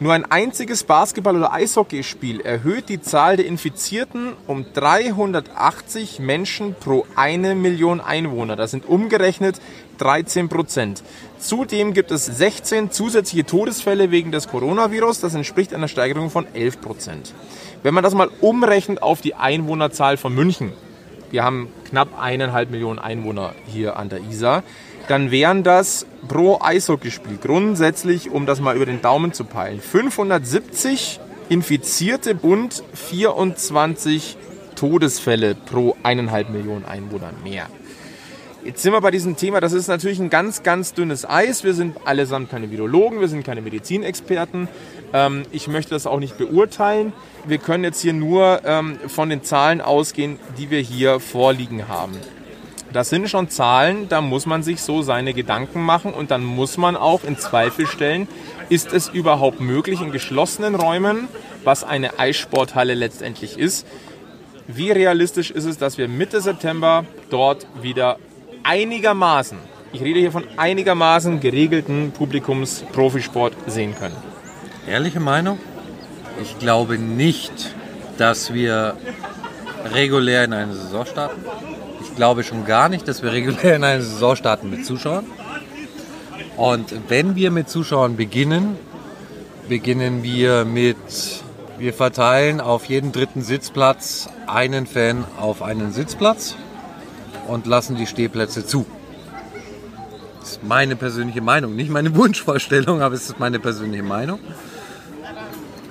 Nur ein einziges Basketball- oder Eishockeyspiel erhöht die Zahl der Infizierten um 380 Menschen pro eine Million Einwohner. Das sind umgerechnet 13 Prozent. Zudem gibt es 16 zusätzliche Todesfälle wegen des Coronavirus. Das entspricht einer Steigerung von 11 Prozent. Wenn man das mal umrechnet auf die Einwohnerzahl von München, wir haben knapp eineinhalb Millionen Einwohner hier an der Isar, dann wären das pro Eishockeyspiel grundsätzlich, um das mal über den Daumen zu peilen, 570 Infizierte und 24 Todesfälle pro eineinhalb Millionen Einwohner mehr. Jetzt sind wir bei diesem Thema, das ist natürlich ein ganz, ganz dünnes Eis. Wir sind allesamt keine Virologen, wir sind keine Medizinexperten. Ähm, ich möchte das auch nicht beurteilen. Wir können jetzt hier nur ähm, von den Zahlen ausgehen, die wir hier vorliegen haben. Das sind schon Zahlen, da muss man sich so seine Gedanken machen und dann muss man auch in Zweifel stellen, ist es überhaupt möglich in geschlossenen Räumen, was eine Eissporthalle letztendlich ist, wie realistisch ist es, dass wir Mitte September dort wieder einigermaßen, ich rede hier von einigermaßen geregelten Publikums-Profisport sehen können? Ehrliche Meinung? Ich glaube nicht, dass wir regulär in eine Saison starten. Ich glaube schon gar nicht, dass wir regulär in eine Saison starten mit Zuschauern. Und wenn wir mit Zuschauern beginnen, beginnen wir mit, wir verteilen auf jeden dritten Sitzplatz einen Fan auf einen Sitzplatz und lassen die Stehplätze zu. Das ist meine persönliche Meinung, nicht meine Wunschvorstellung, aber es ist meine persönliche Meinung.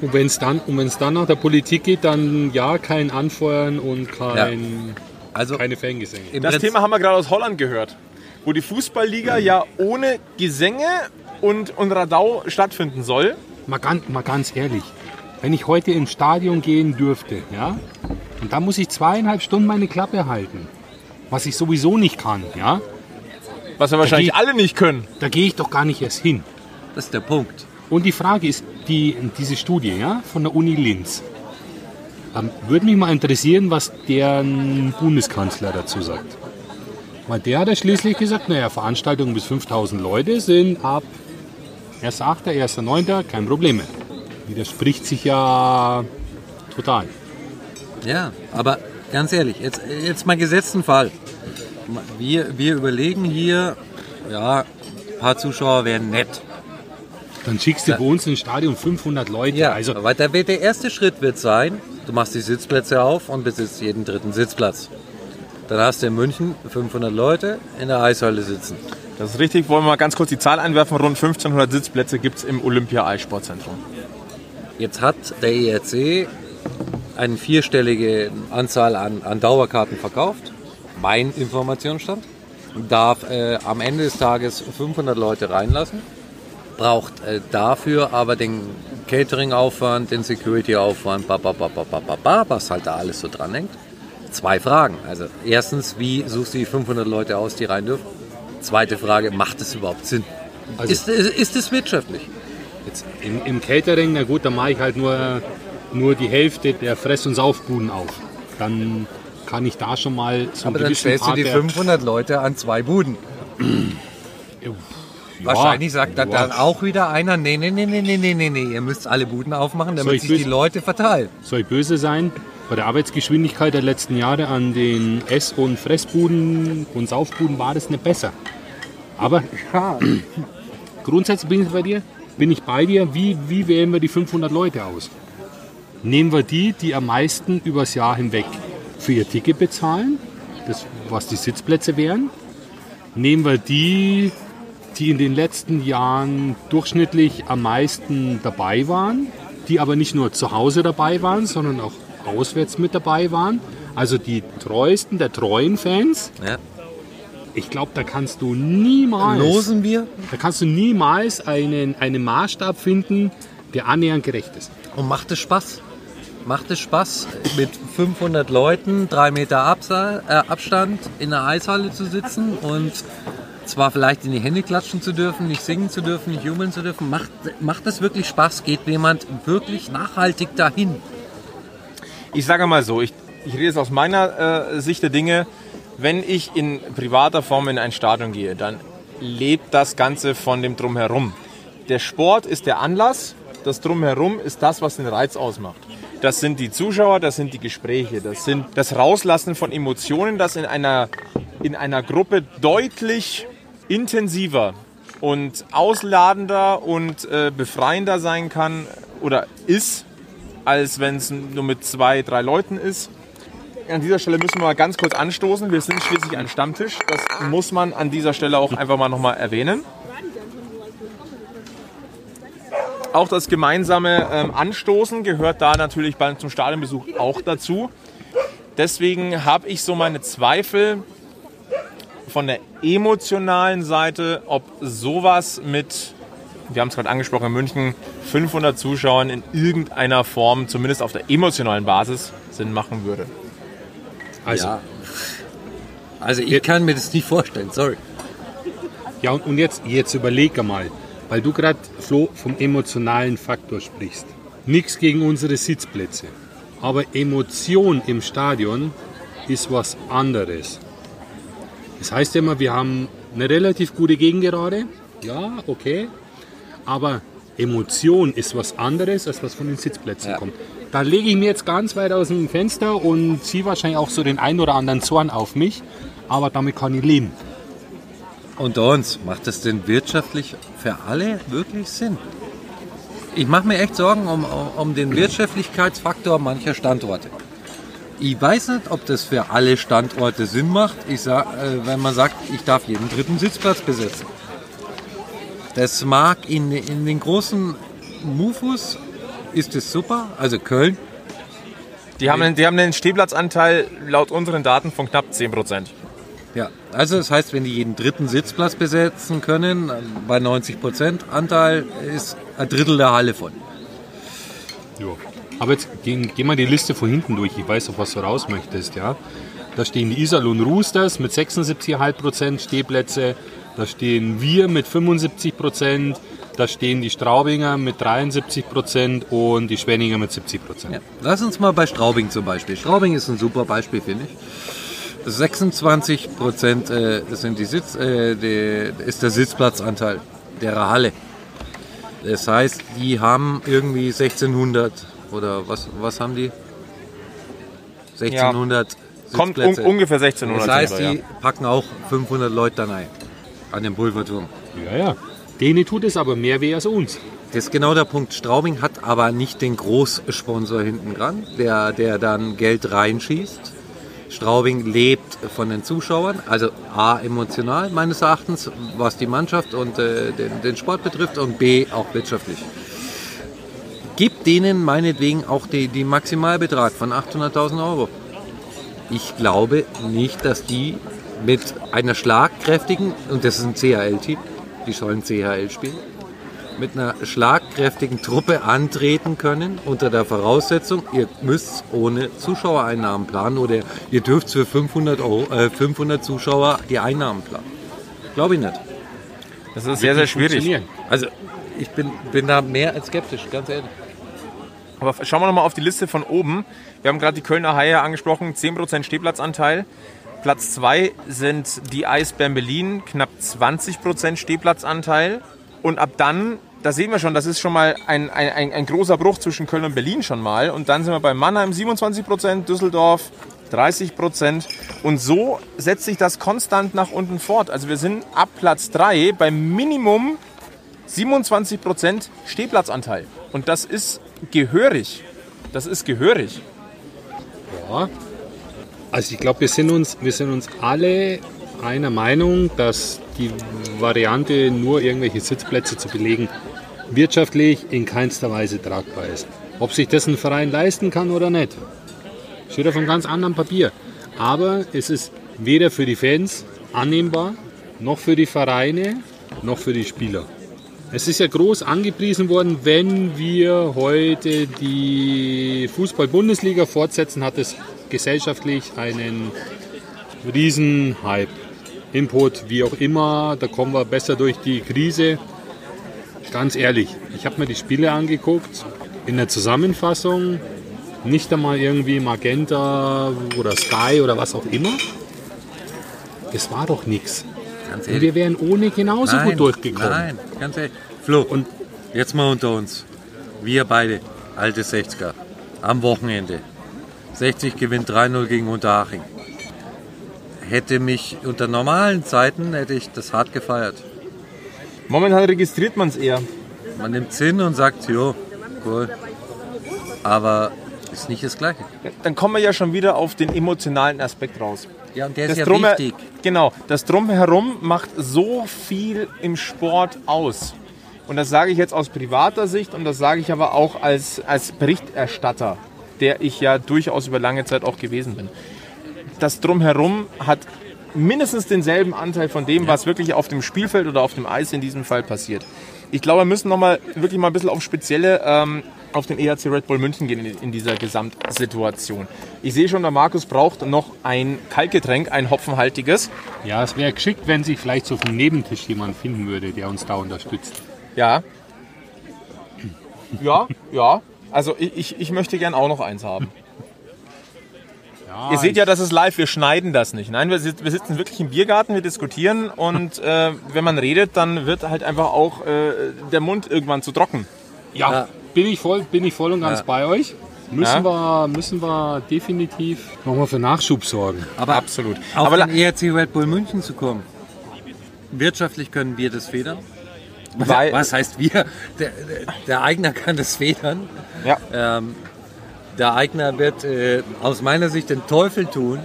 Und wenn es dann, und wenn's dann nach der Politik geht, dann ja, kein Anfeuern und kein, Also keine Fangesänge. Das Thema haben wir gerade aus Holland gehört, wo die Fußballliga ja ohne Gesänge und, und Radau stattfinden soll. Mal ganz, mal ganz ehrlich, wenn ich heute ins Stadion gehen dürfte, ja, und da muss ich zweieinhalb Stunden meine Klappe halten, was ich sowieso nicht kann, ja, Was wir wahrscheinlich geht- alle nicht können. da gehe ich doch gar nicht erst hin. Das ist der Punkt. Und die Frage ist, die, diese Studie ja, von der Uni Linz, ähm, würde mich mal interessieren, was deren Bundeskanzler dazu sagt. Weil der hat ja schließlich gesagt, naja, Veranstaltungen bis 5000 Leute sind ab 1.8., 1.9. kein Problem mehr. Widerspricht sich ja total. Ja, aber ganz ehrlich, jetzt, jetzt mal gesetzten Fall. Wir, wir überlegen hier, ja, ein paar Zuschauer wären nett. Dann schickst du bei uns ins Stadion 500 Leute. Ja, also aber der, der erste Schritt wird sein, du machst die Sitzplätze auf und besitzt jeden dritten Sitzplatz. Dann hast du in München 500 Leute in der Eishalle sitzen. Das ist richtig. Wollen wir mal ganz kurz die Zahl einwerfen. Rund 1500 Sitzplätze gibt es im Olympia-Eissportzentrum. Jetzt hat der ERC eine vierstellige Anzahl an, an Dauerkarten verkauft. Mein Informationsstand. Darf äh, am Ende des Tages 500 Leute reinlassen. Braucht äh, dafür aber den Catering-Aufwand, den Security-Aufwand, was halt da alles so dran hängt. Zwei Fragen. Also erstens, wie suchst du die 500 Leute aus, die rein dürfen? Zweite Frage, macht es überhaupt Sinn? Also- ist, ist, ist es wirtschaftlich? Jetzt im, im Catering, na gut, dann mache ich halt nur, nur die Hälfte der Fress- und Saufbuden auf. Dann kann ich da schon mal so Aber dann stellst du Part die der- 500 Leute an zwei Buden. Wahrscheinlich sagt dann, ja. dann auch wieder einer, nee, nee, nee, nee, nee, nee, nee, nee, ihr müsst alle Buden aufmachen, Soll damit ich sich die böse- Leute verteilen. Soll ich böse sein? Bei der Arbeitsgeschwindigkeit der letzten Jahre an den Ess- und Fressbuden und Saufbuden war das nicht besser. Aber grundsätzlich bin ich bei dir, bin ich bei dir. Wie, wie wählen wir die 500 Leute aus? Nehmen wir die, die am meisten übers Jahr hinweg für ihr Ticket bezahlen, das, was die Sitzplätze wären? Nehmen wir die, die in den letzten Jahren durchschnittlich am meisten dabei waren, die aber nicht nur zu Hause dabei waren, sondern auch auswärts mit dabei waren. Also die treuesten der treuen Fans. Ja. Ich glaube, da kannst du niemals, Losen wir da kannst du niemals einen, einen Maßstab finden, der annähernd gerecht ist. und macht es Spaß. Macht es Spaß, mit 500 Leuten, drei Meter äh, Abstand in der Eishalle zu sitzen und zwar vielleicht in die Hände klatschen zu dürfen, nicht singen zu dürfen, nicht jubeln zu dürfen. Macht, macht es wirklich Spaß? Geht jemand wirklich nachhaltig dahin? Ich sage mal so, ich, ich rede jetzt aus meiner äh, Sicht der Dinge. Wenn ich in privater Form in ein Stadion gehe, dann lebt das Ganze von dem Drumherum. Der Sport ist der Anlass das Drumherum ist das, was den Reiz ausmacht. Das sind die Zuschauer, das sind die Gespräche, das sind das Rauslassen von Emotionen, das in einer, in einer Gruppe deutlich intensiver und ausladender und äh, befreiender sein kann oder ist, als wenn es nur mit zwei, drei Leuten ist. An dieser Stelle müssen wir mal ganz kurz anstoßen. Wir sind schließlich ein Stammtisch. Das muss man an dieser Stelle auch einfach mal nochmal erwähnen. Auch das gemeinsame ähm, Anstoßen gehört da natürlich beim, zum Stadionbesuch auch dazu. Deswegen habe ich so meine Zweifel von der emotionalen Seite, ob sowas mit, wir haben es gerade angesprochen, in München 500 Zuschauern in irgendeiner Form, zumindest auf der emotionalen Basis, Sinn machen würde. Also, Ja. Also ich kann mir das nicht vorstellen, sorry. Ja, und, und jetzt, jetzt überlege mal, weil du gerade, Flo, vom emotionalen Faktor sprichst. Nichts gegen unsere Sitzplätze. Aber Emotion im Stadion ist was anderes. Das heißt immer, wir haben eine relativ gute Gegengerade. Ja, okay. Aber Emotion ist was anderes, als was von den Sitzplätzen Ja. kommt. Da lege ich mir jetzt ganz weit aus dem Fenster und ziehe wahrscheinlich auch so den einen oder anderen Zorn auf mich. Aber damit kann ich leben. Unter uns, macht das denn wirtschaftlich für alle wirklich Sinn? Ich mache mir echt Sorgen um, um den Wirtschaftlichkeitsfaktor mancher Standorte. Ich weiß nicht, ob das für alle Standorte Sinn macht, ich sag, äh, wenn man sagt, ich darf jeden dritten Sitzplatz besetzen. Das mag in, in den großen Mufus ist es super, also Köln, Die haben, einen- die haben einen Stehplatzanteil laut unseren Daten von knapp 10 Prozent. Ja, also das heißt, wenn die jeden dritten Sitzplatz besetzen können, bei 90% Anteil ist ein Drittel der Halle voll. Ja. Aber jetzt gehen, gehen wir die Liste von hinten durch. Ich weiß, auf was du raus möchtest. Ja? Da stehen die Iserlohn Roosters mit 76,5% Stehplätze. Da stehen wir mit 75%. Da stehen die Straubinger mit 73% und die Schwenninger mit 70%. Ja. Lass uns mal bei Straubing zum Beispiel. Straubing ist ein super Beispiel, finde ich. 26% äh, sind die Sitz, äh, die, ist der Sitzplatzanteil der Halle. Das heißt, die haben irgendwie 1600 oder was, was haben die? 1600 Kommt un ungefähr 1600. Das heißt, die packen auch 500 Leute da rein. An den Pulverturm. Ja, ja. Denen tut es aber mehr weh als uns. Das ist genau der Punkt. Straubing hat aber nicht den Großsponsor hinten dran, der, der dann Geld reinschießt. Straubing lebt von den Zuschauern, also A, emotional meines Erachtens, was die Mannschaft und äh, den, den Sport betrifft und B, auch wirtschaftlich. Gibt denen meinetwegen auch die, die Maximalbetrag von 800.000 Euro. Ich glaube nicht, dass die mit einer schlagkräftigen, und das ist ein CHL-Team, die sollen CHL spielen, mit einer schlagkräftigen Truppe antreten können, unter der Voraussetzung, ihr müsst ohne Zuschauereinnahmen planen oder ihr dürft für 500, Euro, äh, 500 Zuschauer die Einnahmen planen. Glaube ich nicht. Das ist sehr, sehr schwierig. Also ich bin, bin da mehr als skeptisch, ganz ehrlich. Aber schauen wir nochmal auf die Liste von oben. Wir haben gerade die Kölner Haie angesprochen, 10% Stehplatzanteil. Platz 2 sind die Eisbären Berlin, knapp 20% Stehplatzanteil. Und ab dann, da sehen wir schon, das ist schon mal ein, ein, ein, großer Bruch zwischen Köln und Berlin schon mal. Und dann sind wir bei Mannheim 27%, Düsseldorf 30%. Und so setzt sich das konstant nach unten fort. Also wir sind ab Platz 3 beim Minimum 27% Stehplatzanteil. Und das ist gehörig. Das ist gehörig. Ja. Also ich glaube, wir, sind uns- wir sind uns alle einer Meinung, dass die Variante, nur irgendwelche Sitzplätze zu belegen, wirtschaftlich in keinster Weise tragbar ist. Ob sich das ein Verein leisten kann oder nicht, steht auf einem ganz anderen Papier. Aber es ist weder für die Fans annehmbar, noch für die Vereine, noch für die Spieler. Es ist ja groß angepriesen worden, wenn wir heute die Fußball-Bundesliga fortsetzen, hat es gesellschaftlich einen riesen Hype. Input, wie auch immer, da kommen wir besser durch die Krise. Ganz ehrlich, ich habe mir die Spiele angeguckt, in der Zusammenfassung, nicht einmal irgendwie Magenta oder Sky oder was auch immer. Es war doch nichts. Ganz Und wir wären ohne genauso gut durchgekommen. Nein, ganz ehrlich. Flo, und jetzt mal unter uns. Wir beide, alte 60er, am Wochenende. 60 gewinnt 3-0 gegen Unterhaching. Hätte mich unter normalen Zeiten, hätte ich das hart gefeiert. Momentan registriert man es eher. Man nimmt es hin und sagt, jo, cool. Aber ist nicht das Gleiche. Dann kommen wir ja schon wieder auf den emotionalen Aspekt raus. Ja, und der Das ist ja Drumher- wichtig. Genau, das Drumherum macht so viel im Sport aus. Und das sage ich jetzt aus privater Sicht und das sage ich aber auch als, als Berichterstatter, der ich ja durchaus über lange Zeit auch gewesen bin. Das Drumherum hat mindestens denselben Anteil von dem, was wirklich auf dem Spielfeld oder auf dem Eis in diesem Fall passiert. Ich glaube, wir müssen nochmal wirklich mal ein bisschen auf spezielle, ähm, auf den EHC Red Bull München gehen in, in dieser Gesamtsituation. Ich sehe schon, der Markus braucht noch ein Kaltgetränk, ein hopfenhaltiges. Ja, es wäre geschickt, wenn sich vielleicht so auf dem Nebentisch jemand finden würde, der uns da unterstützt. Ja. Ja, ja. Also ich, ich, ich möchte gern auch noch eins haben. Ja, Ihr seht ja, das ist live, wir schneiden das nicht. Nein, wir, wir sitzen wirklich im Biergarten, wir diskutieren und äh, wenn man redet, dann wird halt einfach auch äh, der Mund irgendwann zu trocken. ja, Ja. Bin, ich voll, bin ich voll und ganz Ja. bei euch. Müssen, Ja. wir, müssen wir definitiv nochmal für Nachschub sorgen. Aber Absolut. auf Aber den ERC Red Bull München zu kommen. Wirtschaftlich können wir das federn. Weil- Was heißt wir? Der, der, der Eigner kann das federn. Ja. Ähm, der Eigner wird äh, aus meiner Sicht den Teufel tun,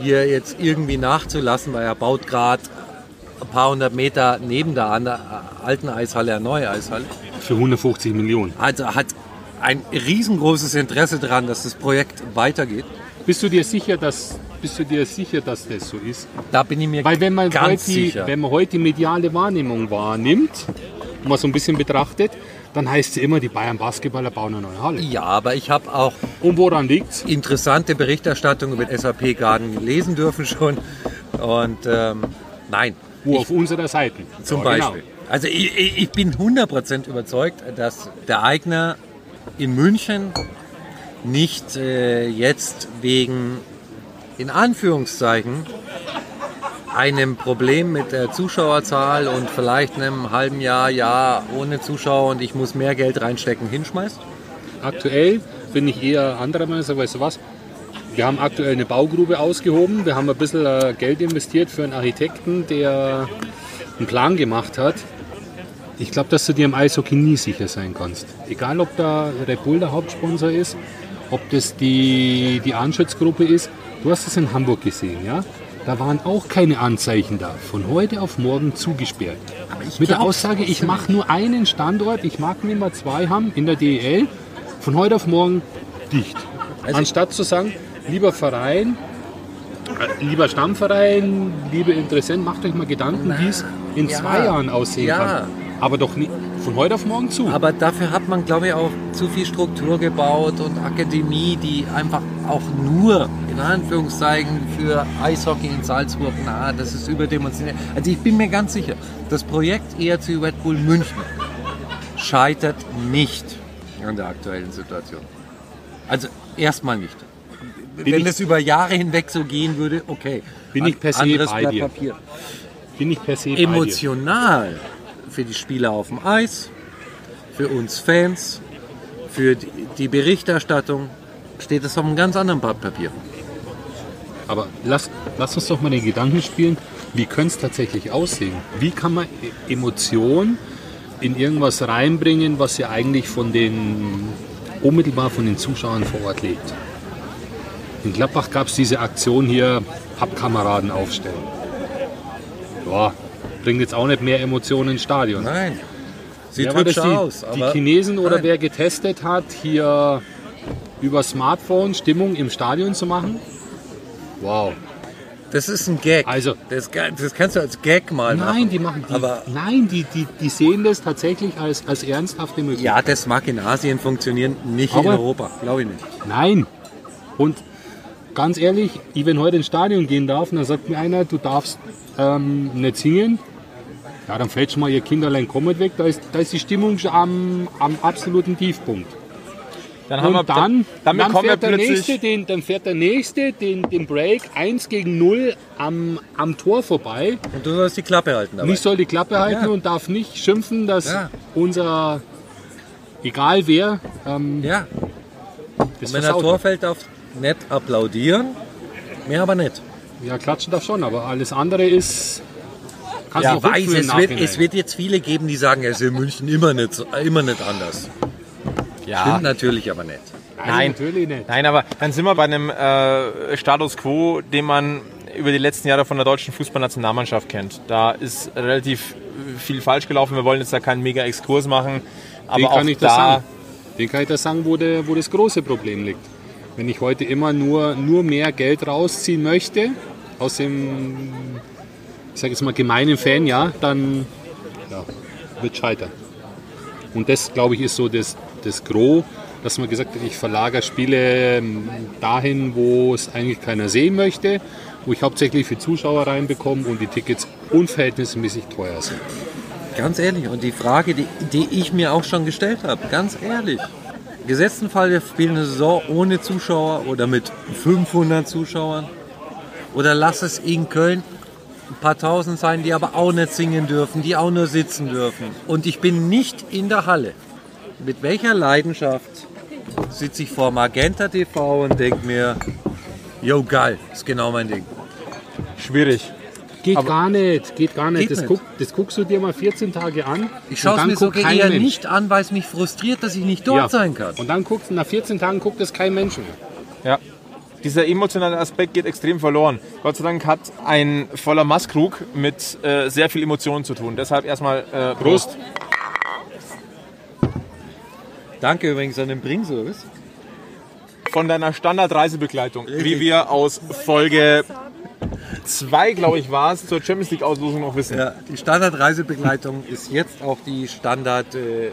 hier jetzt irgendwie nachzulassen, weil er baut gerade ein paar hundert Meter neben der alten Eishalle eine neue Eishalle. Für 150 Millionen. Also hat ein riesengroßes Interesse daran, dass das Projekt weitergeht. Bist du dir sicher, dass, bist du dir sicher, dass das so ist? Da bin ich mir Weil wenn man, ganz heute, sicher. wenn man heute mediale Wahrnehmung wahrnimmt, mal so ein bisschen betrachtet, dann heißt es immer, die Bayern Basketballer bauen eine neue Halle. ja, aber ich habe auch Und woran liegt's? interessante Berichterstattung über den SAP Garden lesen dürfen schon. Und ähm, nein, Wo auf unserer Seite. zum Ja, genau. Beispiel. Also ich, ich ich bin 100% überzeugt, dass der Eigner in München nicht äh, jetzt wegen, in Anführungszeichen, einem Problem mit der Zuschauerzahl und vielleicht einem halben Jahr, Jahr ohne Zuschauer und ich muss mehr Geld reinstecken, hinschmeißt. Aktuell bin ich eher anderer Meinung, weißt du was? Wir haben aktuell eine Baugrube ausgehoben. Wir haben ein bisschen äh, Geld investiert für einen Architekten, der einen Plan gemacht hat. Ich glaube, dass du dir im Eishockey nie sicher sein kannst. Egal, ob da Red Bull der Hauptsponsor ist, ob das die, die Anschutzgruppe ist. Du hast es in Hamburg gesehen, ja? Da waren auch keine Anzeichen da. Von heute auf morgen zugesperrt. Mit der Aussage, ich mache nur einen Standort, ich mag nicht mal zwei haben in der DEL. Von heute auf morgen dicht. Also- Anstatt zu sagen, lieber Verein, äh, lieber Stammverein, liebe Interessenten, macht euch mal Gedanken, wie es in zwei Jahren aussehen ja. kann. Aber doch nicht von heute auf morgen zu. Aber dafür hat man, glaube ich, auch zu viel Struktur gebaut und Akademie, die einfach auch nur, in Anführungszeichen, für Eishockey in Salzburg, na, das ist überdimensioniert. Also ich bin mir ganz sicher, das Projekt ERC Red Bull München scheitert nicht an der aktuellen Situation. Also erstmal nicht. Wenn ich- es über Jahre hinweg so gehen würde, okay. Bin ich per se Anderes bei Blatt dir. Papier. Bin ich per se bei dir. emotional für die Spieler auf dem Eis, für uns Fans, für die, Berichterstattung steht es auf einem ganz anderen Blatt Papier. Aber lass, lass uns doch mal den Gedanken spielen, wie könnte es tatsächlich aussehen? Wie kann man E- Emotion in irgendwas reinbringen, was ja eigentlich von den unmittelbar von den Zuschauern vor Ort lebt? In Gladbach gab es diese Aktion hier, Pappkameraden aufstellen. Ja, bringt jetzt auch nicht mehr Emotionen ins Stadion. Nein, sieht das, hübsch die, aus. die Chinesen oder nein. wer getestet hat, hier über Smartphone Stimmung im Stadion zu machen? Wow. Das ist ein Gag. Also- das, das kannst du als Gag mal machen. Nein, die machen die, Aber nein, die, die, die sehen das tatsächlich als, als ernsthafte Möglichkeit. ja, das mag in Asien funktionieren, nicht in Aber- Europa, glaube ich nicht. Nein. Und ganz ehrlich, ich wenn heute ins Stadion gehen darf, und dann sagt mir einer, du darfst ähm, nicht singen. Ja, dann fällt schon mal ihr Kinderlein kommt weg. Da ist, da ist die Stimmung schon am, am absoluten Tiefpunkt. Dann haben wir, Und dann, dann, dann, wir fährt der nächste, den, dann fährt der nächste den, den Break 1 gegen 0 am, am Tor vorbei. Und du sollst die Klappe halten dabei. Nicht soll die Klappe halten Ja. und darf nicht schimpfen, dass Ja. unser egal wer, ähm, Ja, das wenn er versaut. Tor fällt, darf nett applaudieren, mehr aber nicht. Ja, klatschen darf schon, aber alles andere ist. Kannst Ja, weiß, es wird, es wird jetzt viele geben, die sagen, es ist in München immer nicht, so- immer nicht anders. Stimmt natürlich aber nicht. Nein. natürlich nicht. Nein, aber dann sind wir bei einem äh, Status quo, den man über die letzten Jahre von der deutschen Fußballnationalmannschaft kennt. Da ist relativ viel falsch gelaufen. Wir wollen jetzt da keinen mega Exkurs machen. Aber Den auch kann ich das da, sagen. Den kann ich das sagen, wo, der, wo das große Problem liegt. Wenn ich heute immer nur, nur mehr Geld rausziehen möchte, aus dem, ich sage jetzt mal, gemeinen Fan, ja, dann ja, wird scheitern. Und das, glaube ich, ist so das, das Gros, dass man gesagt hat, ich verlagere Spiele ähm, dahin, wo es eigentlich keiner sehen möchte, wo ich hauptsächlich für Zuschauer reinbekomme und die Tickets unverhältnismäßig teuer sind. Ganz ehrlich, und die Frage, die, die ich mir auch schon gestellt habe, ganz ehrlich. Gesetzten Fall, wir spielen eine Saison ohne Zuschauer oder mit 500 Zuschauern. Oder lass es in Köln ein paar tausend sein, die aber auch nicht singen dürfen, die auch nur sitzen dürfen. Und ich bin nicht in der Halle. Mit welcher Leidenschaft sitze ich vor Magenta TV und denke mir, yo geil, ist genau mein Ding. schwierig. Geht gar nicht, geht gar nicht. Geht das, nicht. Guck, das guckst du dir mal 14 Tage an. Ich schaue es mir sogar kein eher Mensch. nicht an, weil es mich frustriert, dass ich nicht dort Ja. sein kann. Und dann guckt, nach 14 Tagen guckt es kein Mensch mehr. Ja. Dieser emotionale Aspekt geht extrem verloren. Gott sei Dank hat ein voller Maßkrug mit äh, sehr viel Emotionen zu tun. Deshalb erstmal äh, Prost. Danke übrigens an den Bringservice. von deiner Standardreisebegleitung, wie wir aus Folge 2, glaube ich, war es, zur Champions League Auslosung noch wissen. Ja, die Standardreisebegleitung ist jetzt auch die Standard, äh,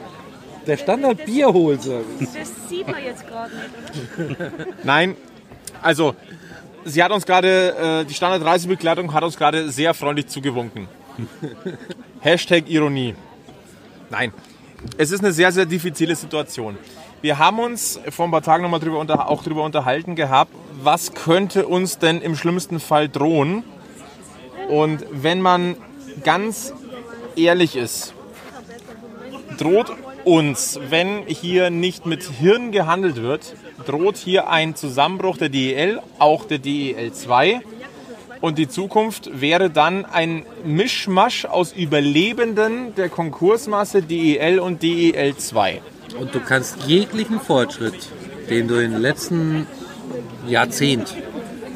der Standard Bierholservice. Das sieht man jetzt gerade nicht, oder? Nein, also sie hat uns gerade, äh, die Standardreisebegleitung hat uns gerade sehr freundlich zugewunken. Hashtag Ironie. Nein, es ist eine sehr, sehr diffizile Situation. Wir haben uns vor ein paar Tagen nochmal drüber unter, auch darüber unterhalten gehabt, was könnte uns denn im schlimmsten Fall drohen. Und wenn man ganz ehrlich ist, droht uns, wenn hier nicht mit Hirn gehandelt wird, droht hier ein Zusammenbruch der DEL, auch der DEL 2. Und die Zukunft wäre dann ein Mischmasch aus Überlebenden der Konkursmasse DEL und DEL 2. Und du kannst jeglichen Fortschritt, den du im letzten Jahrzehnt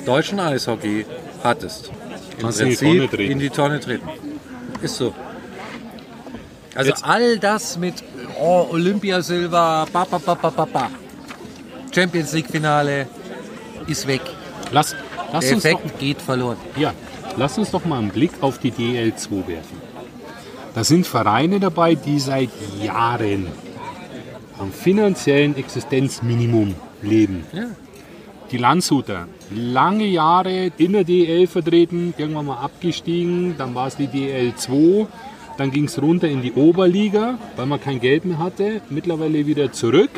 deutschen Eishockey hattest, im Kannst in die Prinzip Tonne treten. in die Tonne treten. Ist so. Also Jetzt- all das mit oh, Olympiasilber, ba, ba, ba, ba, ba, ba. Champions League Finale ist weg. Lass, lass, Der uns doch, Effekt geht verloren. ja, lass uns doch mal einen Blick auf die DL2 werfen. Da sind Vereine dabei, die seit Jahren am finanziellen Existenzminimum leben. Ja. Die Landshuter, lange Jahre in der DL vertreten, irgendwann mal abgestiegen, dann war es die DL 2, dann ging es runter in die Oberliga, weil man kein Geld mehr hatte, mittlerweile wieder zurück,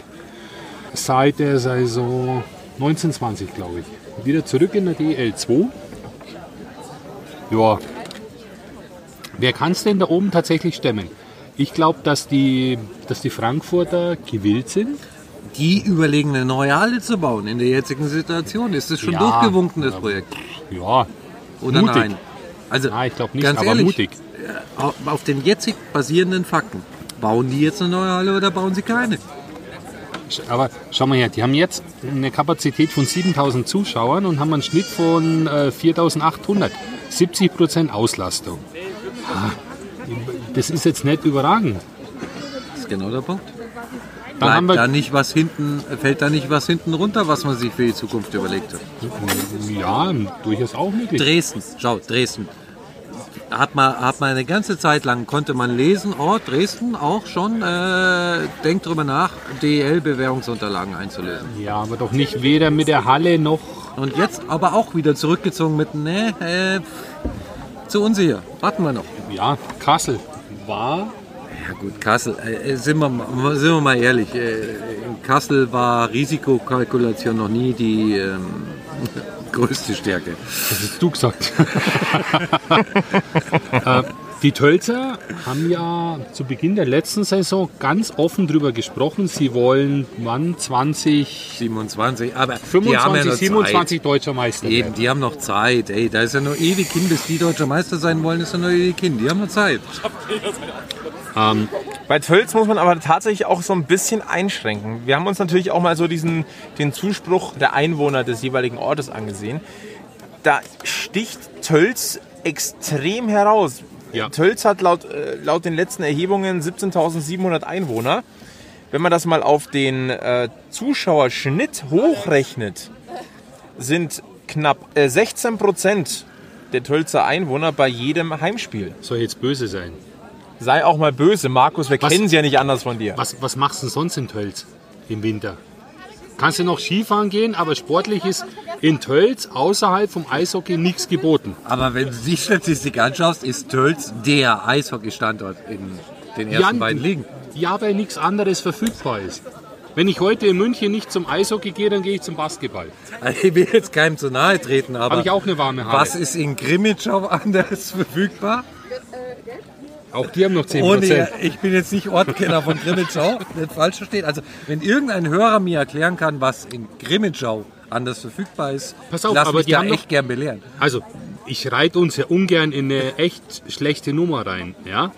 seit der Saison 1920, glaube ich. Wieder zurück in der DL 2. Ja, wer kann es denn da oben tatsächlich stemmen? Ich glaube, dass die, dass die Frankfurter gewillt sind. Die überlegen, eine neue Halle zu bauen in der jetzigen Situation. Ist das schon Ja. durchgewunken, das Projekt? Ja, Oder Mutig. nein? Also, Ah, ich glaube nicht, ganz aber ehrlich, mutig. Auf auf den jetzig basierenden Fakten. Bauen die jetzt eine neue Halle oder bauen sie keine? Aber schau mal her, die haben jetzt eine Kapazität von 7000 Zuschauern und haben einen Schnitt von äh, 4800. 70 Prozent Auslastung. Ha, Das ist jetzt nicht überragend. Das ist genau der Punkt. Dann haben wir, da nicht was hinten, fällt da nicht was hinten runter, was man sich für die Zukunft überlegt hat? ja, durchaus auch möglich. Dresden, schau, Dresden. Hat man, hat man eine ganze Zeit lang, konnte man lesen, oh, Dresden auch schon, äh, denkt drüber nach, DEL-Bewährungsunterlagen einzulösen. Ja, aber doch nicht weder mit der Halle noch. Und jetzt aber auch wieder zurückgezogen mit, ne, äh, zu unsicher. Warten wir noch. Ja, Kassel war. Ja gut, Kassel, äh, sind, wir, mal- sind wir mal ehrlich, äh, in Kassel war Risikokalkulation noch nie die ähm, größte Stärke. Das hast du gesagt. Die Tölzer haben ja zu Beginn der letzten Saison ganz offen drüber gesprochen. Sie wollen wann 20, 27, aber die haben 25, ja noch 27 Zeit. deutscher Meister Eben, werden. die haben noch Zeit. Ey, da ist ja noch ewig hin, bis die deutscher Meister sein wollen, ist ja noch ewig hin. Die haben noch Zeit. Ähm, Bei Tölz muss man aber tatsächlich auch so ein bisschen einschränken. Wir haben uns natürlich auch mal so diesen, den Zuspruch der Einwohner des jeweiligen Ortes angesehen. Da sticht Tölz extrem heraus. Ja. Tölz hat laut, äh, laut den letzten Erhebungen 17.700 Einwohner. Wenn man das mal auf den äh, Zuschauerschnitt hochrechnet, sind knapp äh, 16 Prozent der Tölzer Einwohner bei jedem Heimspiel. soll jetzt böse sein. Sei auch mal böse, Markus, wir kennen sie ja nicht anders von dir. Was, was machst du denn sonst in Tölz im Winter? Kannst du noch Skifahren gehen, aber sportlich ist in Tölz außerhalb vom Eishockey nichts geboten. Aber wenn du die Statistik anschaust, ist Tölz der Eishockey-Standort in den ersten beiden Ligen. Ja, weil nichts anderes verfügbar ist. Wenn ich heute in München nicht zum Eishockey gehe, dann gehe ich zum Basketball. Also ich will jetzt keinem zu nahe treten, aber Habe ich auch eine warme Haare. was ist in Grimmitschau anders verfügbar? Auch die haben noch 10%. Ohne, ich bin jetzt nicht Ortkenner von Grimmitschau, nicht falsch verstehen. Also wenn irgendein Hörer mir erklären kann, was in Grimmitschau anders verfügbar ist, Pass auf, lass aber mich die da haben noch- echt gern belehren. Also, ich reite uns ja ungern in eine echt schlechte Nummer rein, ja.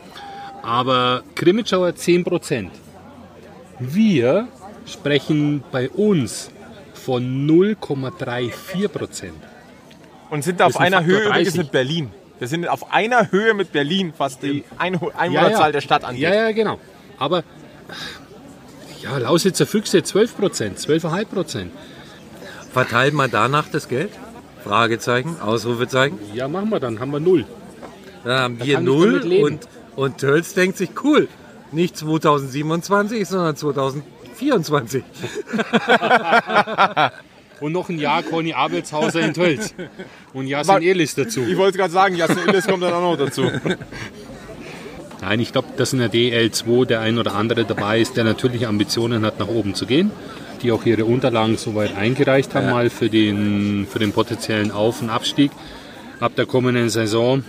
Aber Grimmitschau hat 10%. Wir sprechen bei uns von 0,34%. Und sind auf ist ein einer Faktor Höhe übrigens 30. mit Berlin. Wir sind auf einer Höhe mit Berlin, was die Einho- Einwohnerzahl der Stadt angeht. Ja, ja, genau. Aber ja, Lausitzer Füchse 12%, 12,5%. Verteilt man danach das Geld? Fragezeichen, Ausrufezeichen. Ja, machen wir dann, haben wir null. Dann haben wir kann ich null und, und Tölz denkt sich, cool, nicht 2027, sondern 2024. Und noch ein Jahr Conny Abelshauser in Tölz. Und Jasin Elis dazu. Ich wollte gerade sagen, Jasmin Illes kommt dann auch noch dazu. Nein, ich glaube, dass in der DL2 der ein oder andere dabei ist, der natürlich Ambitionen hat, nach oben zu gehen, die auch ihre Unterlagen soweit eingereicht haben, mal für den, für den potenziellen Auf- und Abstieg ab der kommenden Saison.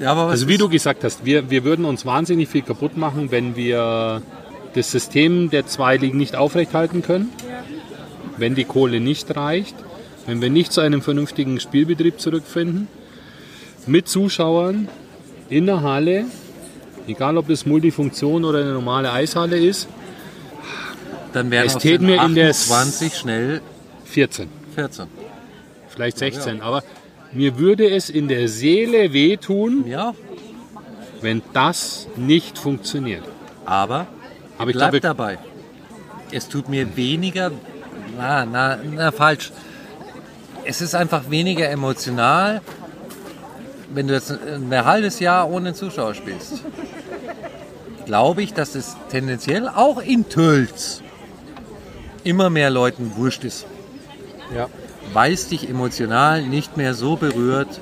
Ja, aber Also wie du gesagt hast, wir, wir würden uns wahnsinnig viel kaputt machen, wenn wir das System der zwei Ligen nicht aufrechthalten können, wenn die Kohle nicht reicht, wenn wir nicht zu einem vernünftigen Spielbetrieb zurückfinden, mit Zuschauern in der Halle, egal ob das Multifunktion oder eine normale Eishalle ist, dann wären es aus täte den mir in der 28 schnell 14, 14. vielleicht 16, aber mir würde es in der Seele wehtun, Ja, wenn das nicht funktioniert. aber Aber ich bleib glaube, dabei. Es tut mir weniger, na, na, na, falsch. Es ist einfach weniger emotional, wenn du jetzt ein halbes Jahr ohne Zuschauer spielst. Glaube ich, dass es tendenziell auch in Tölz immer mehr Leuten wurscht ist. Ja. Weil es dich emotional nicht mehr so berührt,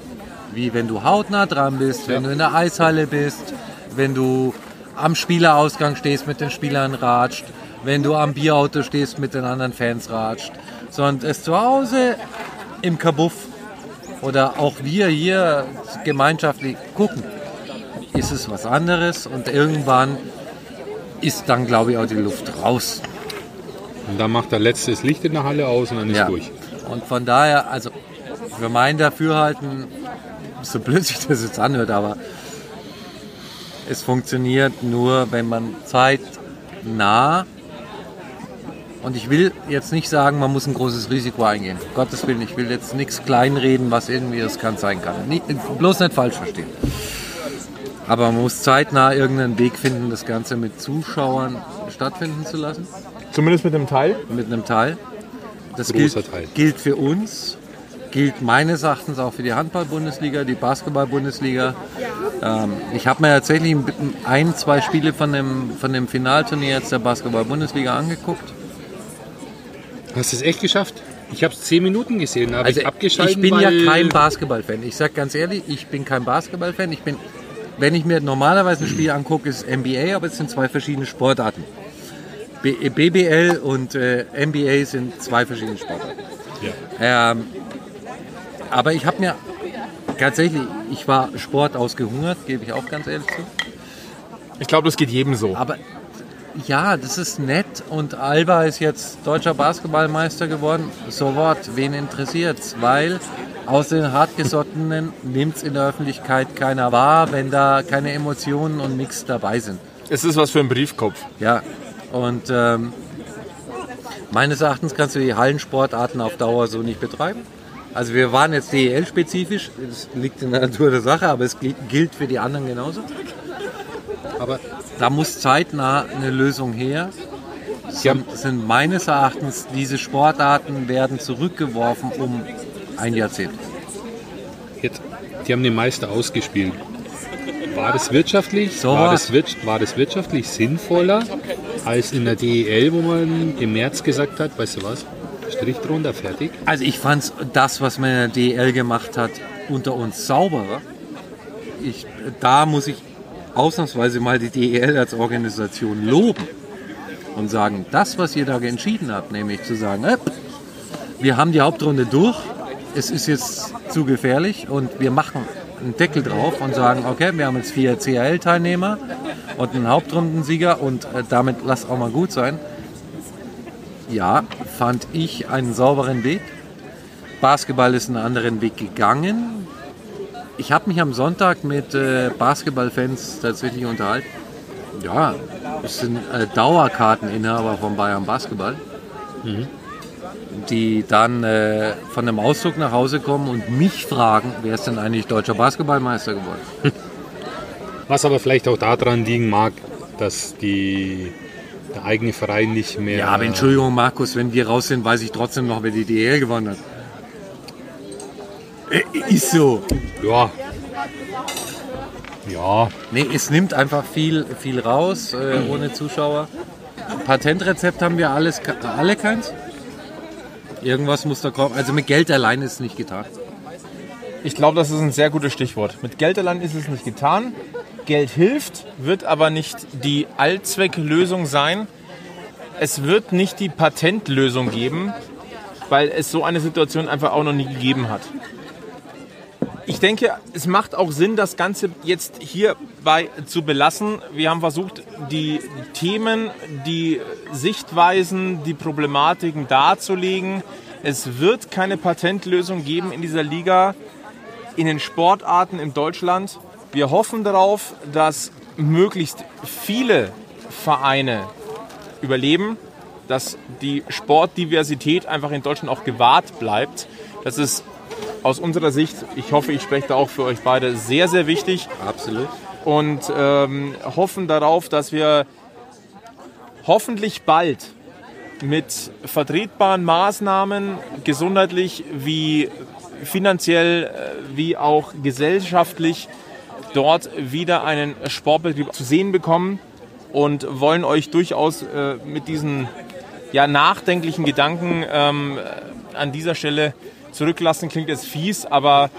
wie wenn du hautnah dran bist, wenn du in der Eishalle bist, wenn du am Spielerausgang stehst, mit den Spielern ratscht, wenn du am Bierauto stehst, mit den anderen Fans ratscht, sondern es zu Hause im Kabuff oder auch wir hier gemeinschaftlich gucken, ist es was anderes und irgendwann ist dann, glaube ich, auch die Luft raus. Und dann macht er letztes Licht in der Halle aus und dann ist Ja. durch. Und von daher, also für mein Dafürhalten, so blöd sich das jetzt anhört, aber es funktioniert nur, wenn man zeitnah und ich will jetzt nicht sagen, man muss ein großes Risiko eingehen. Um Gottes Willen, ich will jetzt nichts kleinreden, was irgendwie riskant sein kann. Nicht, bloß nicht falsch verstehen. Aber man muss zeitnah irgendeinen Weg finden, das Ganze mit Zuschauern stattfinden zu lassen Zumindest mit dem Teil. mit einem Teil. Das Großer gilt, Teil. gilt für uns, gilt meines Erachtens auch für die Handball-Bundesliga, die Basketball-Bundesliga. Ähm, ich habe mir tatsächlich ein, zwei Spiele von dem, von dem Finalturnier jetzt der Basketball-Bundesliga angeguckt. Hast du es echt geschafft? Ich habe es zehn Minuten gesehen, habe Also ich abgeschaltet. ich bin ja kein Basketball-Fan. Ich sage ganz ehrlich, ich bin kein Basketball-Fan. Ich bin, wenn ich mir normalerweise ein Spiel angucke, ist es NBA, aber es sind zwei verschiedene Sportarten. B BBL und äh, NBA sind zwei verschiedene Sportarten. Ja. Ähm, aber ich habe mir tatsächlich, ich war Sport ausgehungert, gebe ich auch ganz ehrlich zu. Ich glaube, das geht jedem so. Aber ja, das ist nett und Alba ist jetzt deutscher Basketballmeister geworden. So what, wen interessiert's? Weil aus den Hartgesottenen nimmt es in der Öffentlichkeit keiner wahr, wenn da keine Emotionen und nichts dabei sind. Es ist was für ein Briefkopf. Ja, und ähm, meines Erachtens kannst du die Hallensportarten auf Dauer so nicht betreiben. Also wir waren jetzt DEL-spezifisch, das liegt in der Natur der Sache, aber es gilt- gilt für die anderen genauso. Aber Da muss zeitnah eine Lösung her. Sind, sind meines Erachtens, diese Sportarten werden zurückgeworfen um ein Jahrzehnt. jetzt, die haben den Meister ausgespielt. War das wirtschaftlich, So war, das war das wirtschaftlich sinnvoller als in der DEL, wo man im März gesagt hat, weißt du was, Strich drunter, fertig? Also ich fand das, was man in der DL gemacht hat, unter uns sauberer. Ich, da muss ich ausnahmsweise mal die DEL als Organisation loben und sagen, das, was ihr da entschieden habt, nämlich zu sagen, äh, wir haben die Hauptrunde durch, es ist jetzt zu gefährlich und wir machen einen Deckel drauf und sagen, okay, wir haben jetzt vier CHL-Teilnehmer und einen Hauptrundensieger und äh, damit lass auch mal gut sein. Ja, fand ich einen sauberen Weg. Basketball ist einen anderen Weg gegangen. Ich habe mich am Sonntag mit äh, Basketballfans tatsächlich unterhalten. Ja, es sind äh, Dauerkarteninhaber von Bayern Basketball, die dann äh, von einem Ausdruck nach Hause kommen und mich fragen, wer ist denn eigentlich deutscher Basketballmeister geworden? Was aber vielleicht auch daran liegen mag, dass die, der eigene Verein nicht mehr... Ja, aber Entschuldigung, Markus, wenn wir raus sind, weiß ich trotzdem noch, wer die DL gewonnen hat. Äh, Ist so. Ja. Ja, Nee, es nimmt einfach viel, viel raus, äh, ohne Zuschauer. Patentrezept haben wir alles, alle keins. Irgendwas muss da kommen. Also mit Geld allein ist es nicht getan. Ich glaube, das ist ein sehr gutes Stichwort. Mit Geld allein ist es nicht getan. Geld hilft, wird aber nicht die Allzwecklösung sein. Es wird nicht die Patentlösung geben, weil es so eine Situation einfach auch noch nie gegeben hat. Ich denke, es macht auch Sinn, das Ganze jetzt hierbei zu belassen. Wir haben versucht, die Themen, die Sichtweisen, die Problematiken darzulegen. Es wird keine Patentlösung geben in dieser Liga, in den Sportarten in Deutschland. Wir hoffen darauf, dass möglichst viele Vereine überleben, dass die Sportdiversität einfach in Deutschland auch gewahrt bleibt. Das ist aus unserer Sicht, ich hoffe, ich spreche da auch für euch beide, sehr, sehr wichtig Absolut. und ähm, hoffen darauf, dass wir hoffentlich bald mit vertretbaren Maßnahmen, gesundheitlich wie finanziell, äh, wie auch gesellschaftlich, dort wieder einen Sportbetrieb zu sehen bekommen und wollen euch durchaus äh, mit diesen ja, nachdenklichen Gedanken ähm, an dieser Stelle zurücklassen. Klingt jetzt fies, aber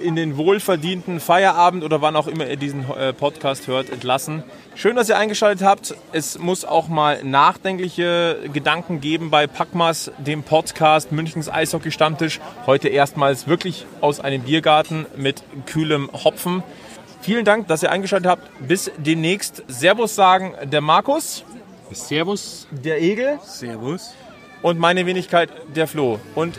in den wohlverdienten Feierabend oder wann auch immer ihr diesen äh, Podcast hört, entlassen. Schön, dass ihr eingeschaltet habt. Es muss auch mal nachdenkliche Gedanken geben bei Packmas, dem Podcast Münchens Eishockey-Stammtisch. Heute erstmals wirklich aus einem Biergarten mit kühlem Hopfen. Vielen Dank, dass ihr eingeschaltet habt. Bis demnächst. Servus sagen der Markus, Servus. der Egel Servus. und meine Wenigkeit der Flo. Und